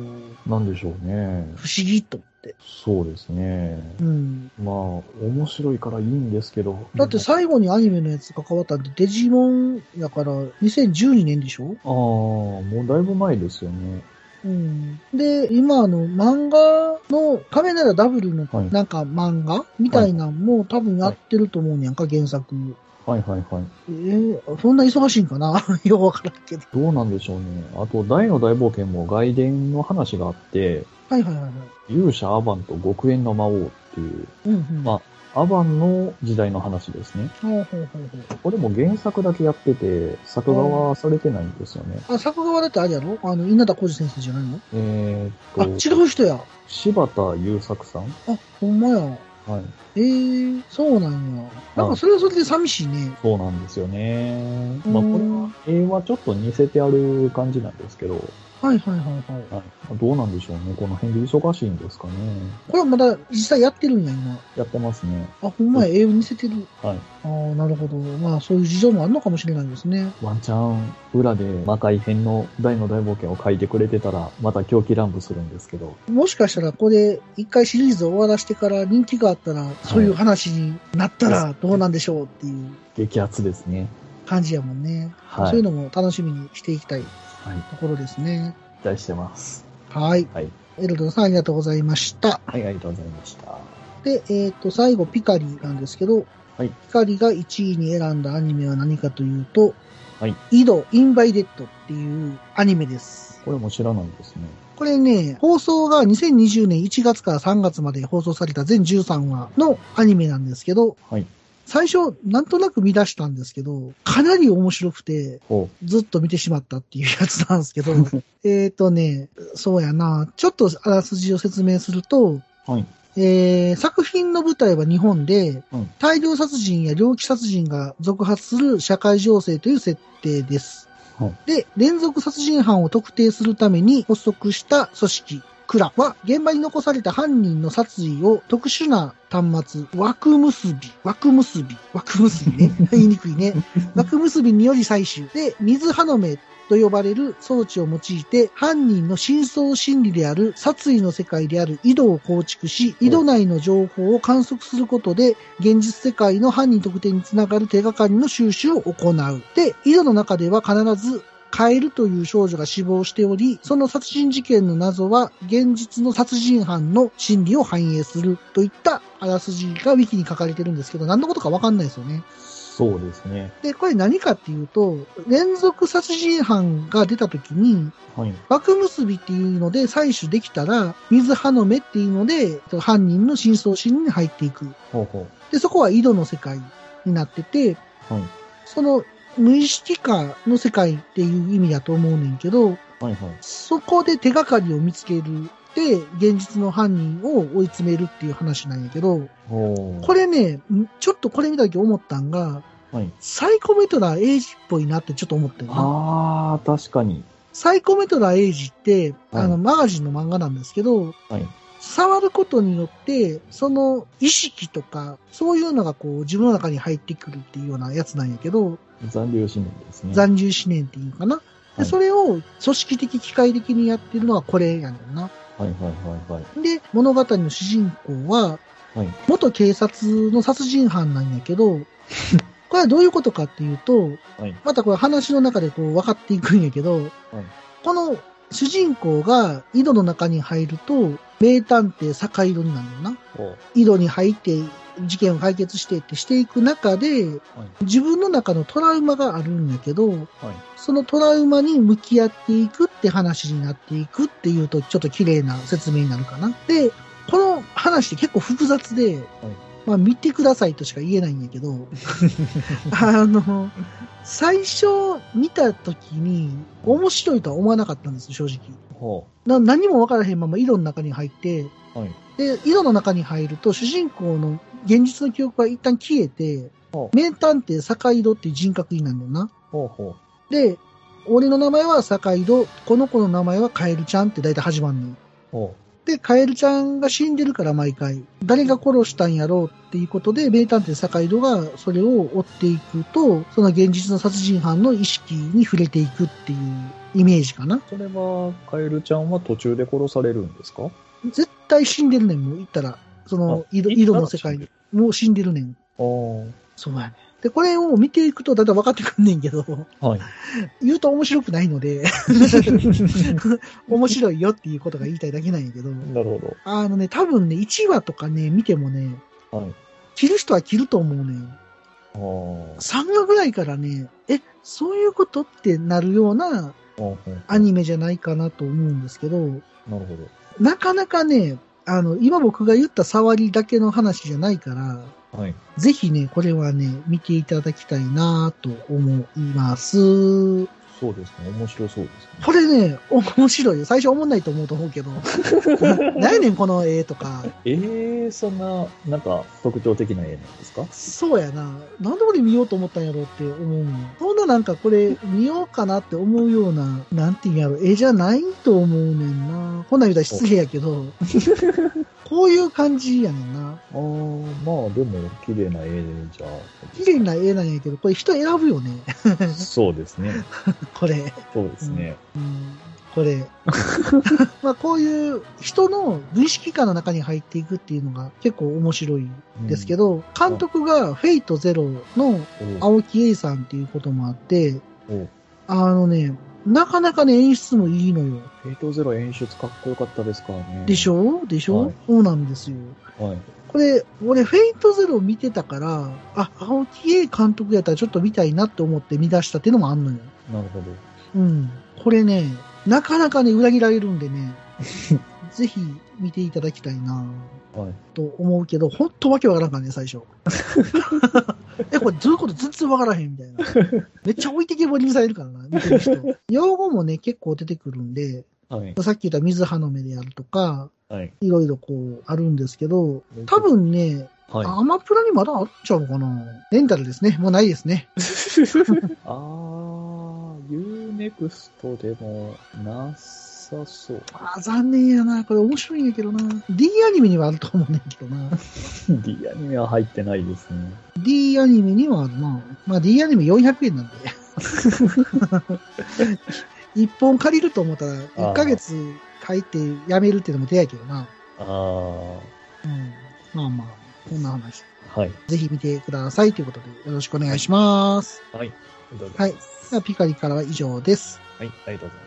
なんでしょうね。不思議と。そうですね。うん。まあ、面白いからいいんですけど。だって最後にアニメのやつ関わったんで、デジモンやから2012年でしょ？ああ、もうだいぶ前ですよね。うん。で、今あの漫画の仮面ライダブルのはいなんか漫画みたいなんも多分やってると思うんやんか、原作。はいはいはい。えー、そんな忙しいんかな？よくわからんけど。どうなんでしょうね。あと、大の大冒険も外伝の話があって、はいはいはいはい。勇者アバンと極縁の魔王っていう、うんうん。まアバンの時代の話ですね。ほうほうほうほう。これも原作だけやってて、作画はされてないんですよね。あ、作画はだってあれやろ？あの、稲田浩二先生じゃないの？えあ、ーっと、違う人や。柴田優作さん？あ、ほんまや。はい。ええー、そうなんや。なんかそれはそれで寂しいね。そうなんですよね。うんまあ、これは絵はちょっと似せてある感じなんですけど、はいはいはいはい。はい、どうなんでしょうね。この辺で忙しいんですかね。これはまだ実際やってるんや、今。やってますね。あ、ほんまや、絵を見せてる。はい。ああ、なるほど。まあ、そういう事情もあるのかもしれないですね。ワンチャン、裏で魔界編の大の大冒険を書いてくれてたら、また狂気乱舞するんですけど。もしかしたら、これ、一回シリーズを終わらしてから人気があったら、そういう話になったらどうなんでしょうっていう激アツですね。感じやもんね。はいそういうのも楽しみにしていきたいはい。ところですね。期待してます。はい。はい。エルドンさんありがとうございました。はい、ありがとうございました。で、えっ、と、最後、ピカリなんですけど、はいピカリが1位に選んだアニメは何かというと、はい。井戸インバイデッドっていうアニメです。これも知らないですね。これね、放送が2020年1月から3月まで放送された全13話のアニメなんですけど、はい。最初、なんとなく見出したんですけど、かなり面白くて、ほずっと見てしまったっていうやつなんですけど、えっとね、そうやな、ちょっとあらすじを説明すると、う。はい。えー作品の舞台は日本で、うん大量殺人や猟奇殺人が続発する社会情勢という設定です。はいで、連続殺人犯を特定するために発足した組織、クラは、現場に残された犯人の殺意を特殊な端末、枠結び、枠結び、枠結びね。言いにくいね。枠結びにより採取。で、水花目と呼ばれる装置を用いて、犯人の真相心理である殺意の世界である井戸を構築し、井戸内の情報を観測することで、現実世界の犯人特定につながる手がかりの収集を行う。で、井戸の中では必ずカエルという少女が死亡しており、その殺人事件の謎は現実の殺人犯の心理を反映するといったあらすじがウィキに書かれてるんですけど、何のことかわかんないですよね。そうですね。で、これ何かっていうと、連続殺人犯が出た時に、はい。枠結びっていうので採取できたら、水葉の目っていうので、犯人の真相心理に入っていく。ほうほで、そこは井戸の世界になってて、う。はい。その無意識化の世界っていう意味だと思うねんけど、はいはい。そこで手がかりを見つける。で、現実の犯人を追い詰めるっていう話なんやけど。これね、んちょっとこれ見た時思ったんが、はい。サイコメトラーエイジっぽいなってちょっと思ったよな。ああ、確かに。サイコメトラーエイジって、はいあの、マガジンの漫画なんですけど、はい。触ることによって、その意識とか、そういうのがこう自分の中に入ってくるっていうようなやつなんやけど、残留思念ですね。残留思念っていうかな？で、はいそれを組織的、機械的にやってるのがこれやねんな。はいはいはいはい。で、物語の主人公は、はい。元警察の殺人犯なんやけど、これはどういうことかっていうと、はい。またこれ話の中でこう分かっていくんやけど、この主人公が井戸の中に入ると、名探偵坂井戸になるのな。井戸に入って事件を解決してってしていく中で、はい。自分の中のトラウマがあるんやけど、はい。そのトラウマに向き合っていくって話になっていくっていうと、ちょっと綺麗な説明になるかな。で、この話って結構複雑で、まあ見てくださいとしか言えないんやけど、あの、最初見た時に面白いとは思わなかったんです、正直。はな何もわからへんまま井戸の中に入って、あ。はい。で、井戸の中に入ると主人公の現実の記憶が一旦消えては、名探偵坂井戸っていう人格になるんだよな。ほうほで、俺の名前は坂井戸、この子の名前はカエルちゃんって大体始まんねん。で、カエルちゃんが死んでるから毎回、誰が殺したんやろうっていうことで、名探偵坂井戸がそれを追っていくと、その現実の殺人犯の意識に触れていくっていうイメージかな。う。それは、カエルちゃんは途中で殺されるんですか？絶対死んでるねん、もう言ったら。そのあ井戸、井戸の世界に。もう死んでるねん。そうやね。で、これを見ていくとだんだん分かってくんねんけど、はい。言うと面白くないので、面白いよっていうことが言いたいだけなんやけど、なるほあのね、多分ね、1話とかね、見てもね、ど。はい。切る人は切ると思うねん。ああ。3話ぐらいからね、え、そういうことってなるようなアニメじゃないかなと思うんですけど、なるほど。なかなかね、あの、今僕が言った触りだけの話じゃないから、はい。ぜひね、これはね、見ていただきたいなと思います。そうですね。面白そうですね。これね、面白いよ。最初思んないと思うと思うけど。何やねん、この絵とか。ええー、そんな、なんか、特徴的な絵なんですか？そうやな。なんでこれ見ようと思ったんやろうって思う。そんななんかこれ見ようかなって思うような、なんていうんやろ、絵じゃないと思うねんな。こんなん言うたら失礼やけど、こういう感じやねんな。ああ、まあ、でも、綺麗な絵で、じゃあ。綺麗な絵なんやけど、これ人選ぶよね。そうですね。これ。そうですね。うんこれ。まあこういう人の無意識感の中に入っていくっていうのが結構面白いんですけど、監督がフェイトゼロのうん、青木栄さんっていうこともあって、あのね、なかなかね演出もいいのよ。フェイトゼロ演出かっこよかったですからね。でしょ？でしょ、はいそうなんですよ。はい。これ、俺フェイトゼロ見てたから、あ、青木栄監督やったらちょっと見たいなって思って見出したっていうのもあんのよ。なるほど。うん。これね、なかなかね、裏切られるんでね、ぜひ見ていただきたいなはい。と思うけど、ほんとわけわからんからね、最初。え、これどういうこと全然わからへんみたいな。めっちゃ置いてけぼりにされるからな、見てる人。用語もね、結構出てくるんで、はい。さっき言った水葉の目であるとか、はい。いろいろこう、あるんですけど、多分ね、はい。アマプラにまだあるんちゃうかな。レンタルですね。もうないですね。あー、 U-NEXT でもなさそう。あー残念やな。これ面白いんやけどな。D アニメにはあると思うねんけどな。D アニメは入ってないですね。D アニメにはあるな。まあ D アニメ400円なんで。一本借りると思ったら、1ヶ月入ってやめるっていうのも手やけどな。あー、うん。まあまあ、こんな話。はい。ぜひ見てくださいということで、よろしくお願いします。はい。はい。ではピカリからは以上です。はい。ありがとうございました。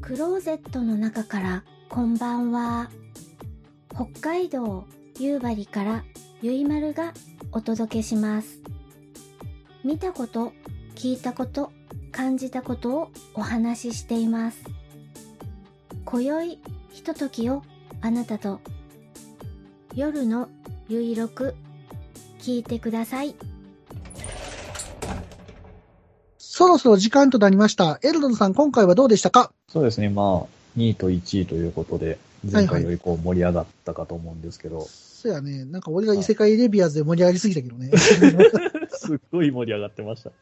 クローゼットの中からこんばんは。北海道夕張からゆいまるがお届けします。見たこと聞いたこと感じたことをお話ししています。今宵ひとときをあなたと。夜のゆいろく聞いてください。そろそろ時間となりました。エルドンさん、今回はどうでしたか？そうですね。まあ、2位と1位ということで、前回よりこう盛り上がったかと思うんですけど、そうやね。なんか俺が異世界レビアーズで盛り上がりすぎたけどね。すっごい盛り上がってました。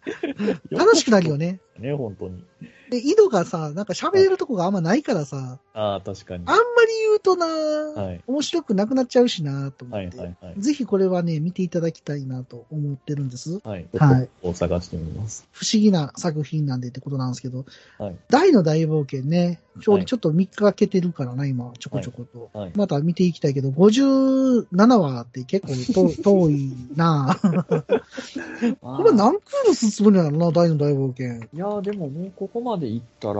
楽しくなるよね。ね、本当に。で、井戸がさ、なんか喋れるとこがあんまないからさ、ああ、確かに。あんまり言うとな、はい。面白くなくなっちゃうしなと思はい、って、はい、はい。ぜひこれはね、見ていただきたいなと思ってるんです。はい。はいを探してみます。不思議な作品なんでってことなんですけど、はい。大の大冒険ね、ちょうはいどちょっと3日空けてるからな、今、ちょこちょこと。はい。また見ていきたいけど、57話って結構と 遠いな これ何クール進むつもりな大の大冒険。いやーでももうここまで行ったら、ああ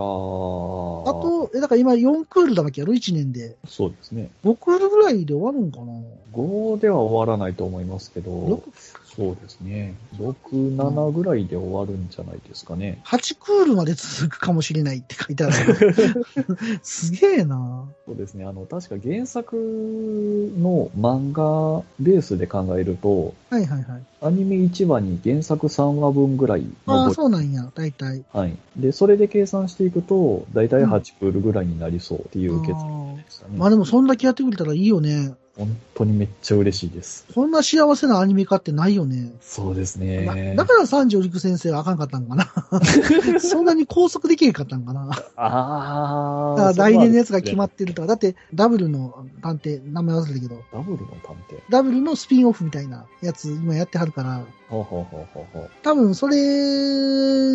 と、え、だから今4クールだわけやろ ?1 年で。そうですね。5クールぐらいで終わるんかな？5では終わらないと思いますけど6、そうですね。6、7ぐらいで終わるんじゃないですかね。8クールまで続くかもしれないって書いてある。すげえなそうですね。あの、確か原作の漫画ベースで考えると、はいはいはい。アニメ1話に原作3話分ぐらいああ、そうなんや、大体。はい。で、それで計算していくと、だいたい8プールぐらいになりそうっていう結あ論ーでしたね。まあでもそんだけやってくれたらいいよね。本当にめっちゃ嬉しいです。こんな幸せなアニメ化ってないよね。そうですまね。だから三条陸先生はあかんかったんかな。そんなに拘束できへんかったんかな。ああ。だから来年のやつが決まっってるとか。だって、ダブルの探偵、名前忘れたけど、ダブルの探偵？ダブルのスピンオフみたいなやつ今やってはるから、ほうほうほうほうほう。多分それ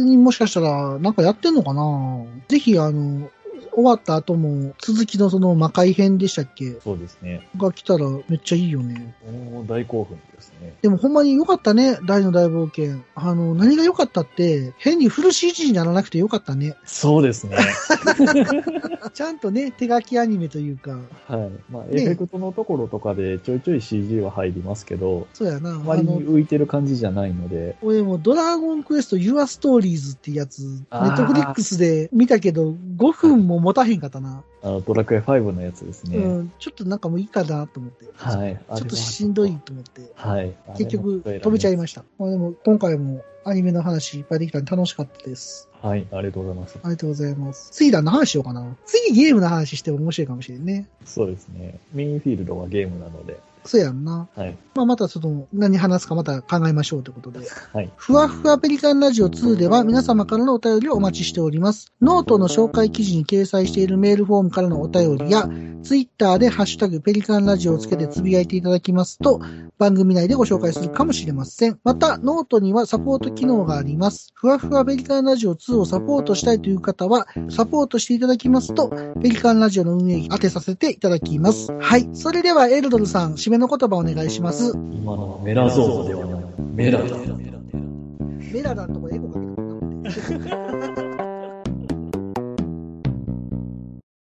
にもしかしたらなんかやってんのかなぜひあの、終わった後も続きのその魔界編でしたっけ？そうですね。が来たらめっちゃいいよね。もう大興奮ですね。でもほんまに良かったね、大の大冒険。あの、何が良かったって、変にフル CG にならなくて良かったね。そうですね。ちゃんとね、手書きアニメというか、はい。まあ、エフェクトのところとかでちょいちょい CG は入りますけど、そうやな。あまりに浮いてる感じじゃないので、俺もドラゴンクエスト Your Stories っていうやつ、ネットフリックスで見たけど、5分も持たへんかったな。あの、ドラクエ5のやつですね。うん、ちょっとなんかもういいかなと思って。はい。ちょっとしんどい。と思って。はい。結局、飛べちゃいました。まあでも、今回もアニメの話いっぱいできたんで楽しかったです。た。はい。ありがとうございます。ありがとうございます。次何の話しようかな。次ゲームの話しても面白いかもしれんね。そうですね。メインフィールドはゲームなので、そうやんな。はい。まあまたその、何話すかまた考えましょうということで。はい。ふわふわペリカンラジオ2では皆様からのお便りをお待ちしております。ノートの紹介記事に掲載しているメールフォームからのお便りや、ツイッターでハッシュタグペリカンラジオをつけてつぶやいていただきますと、番組内でご紹介するかもしれません。また、ノートにはサポート機能があります。ふわふわペリカンラジオ2をサポートしたいという方は、サポートしていただきますと、ペリカンラジオの運営費当てさせていただきます。はい。それではエルドルさん、締めの言葉お願いします。今のメラゾーマではない。メラだ。メラダのとこエコかけてもらって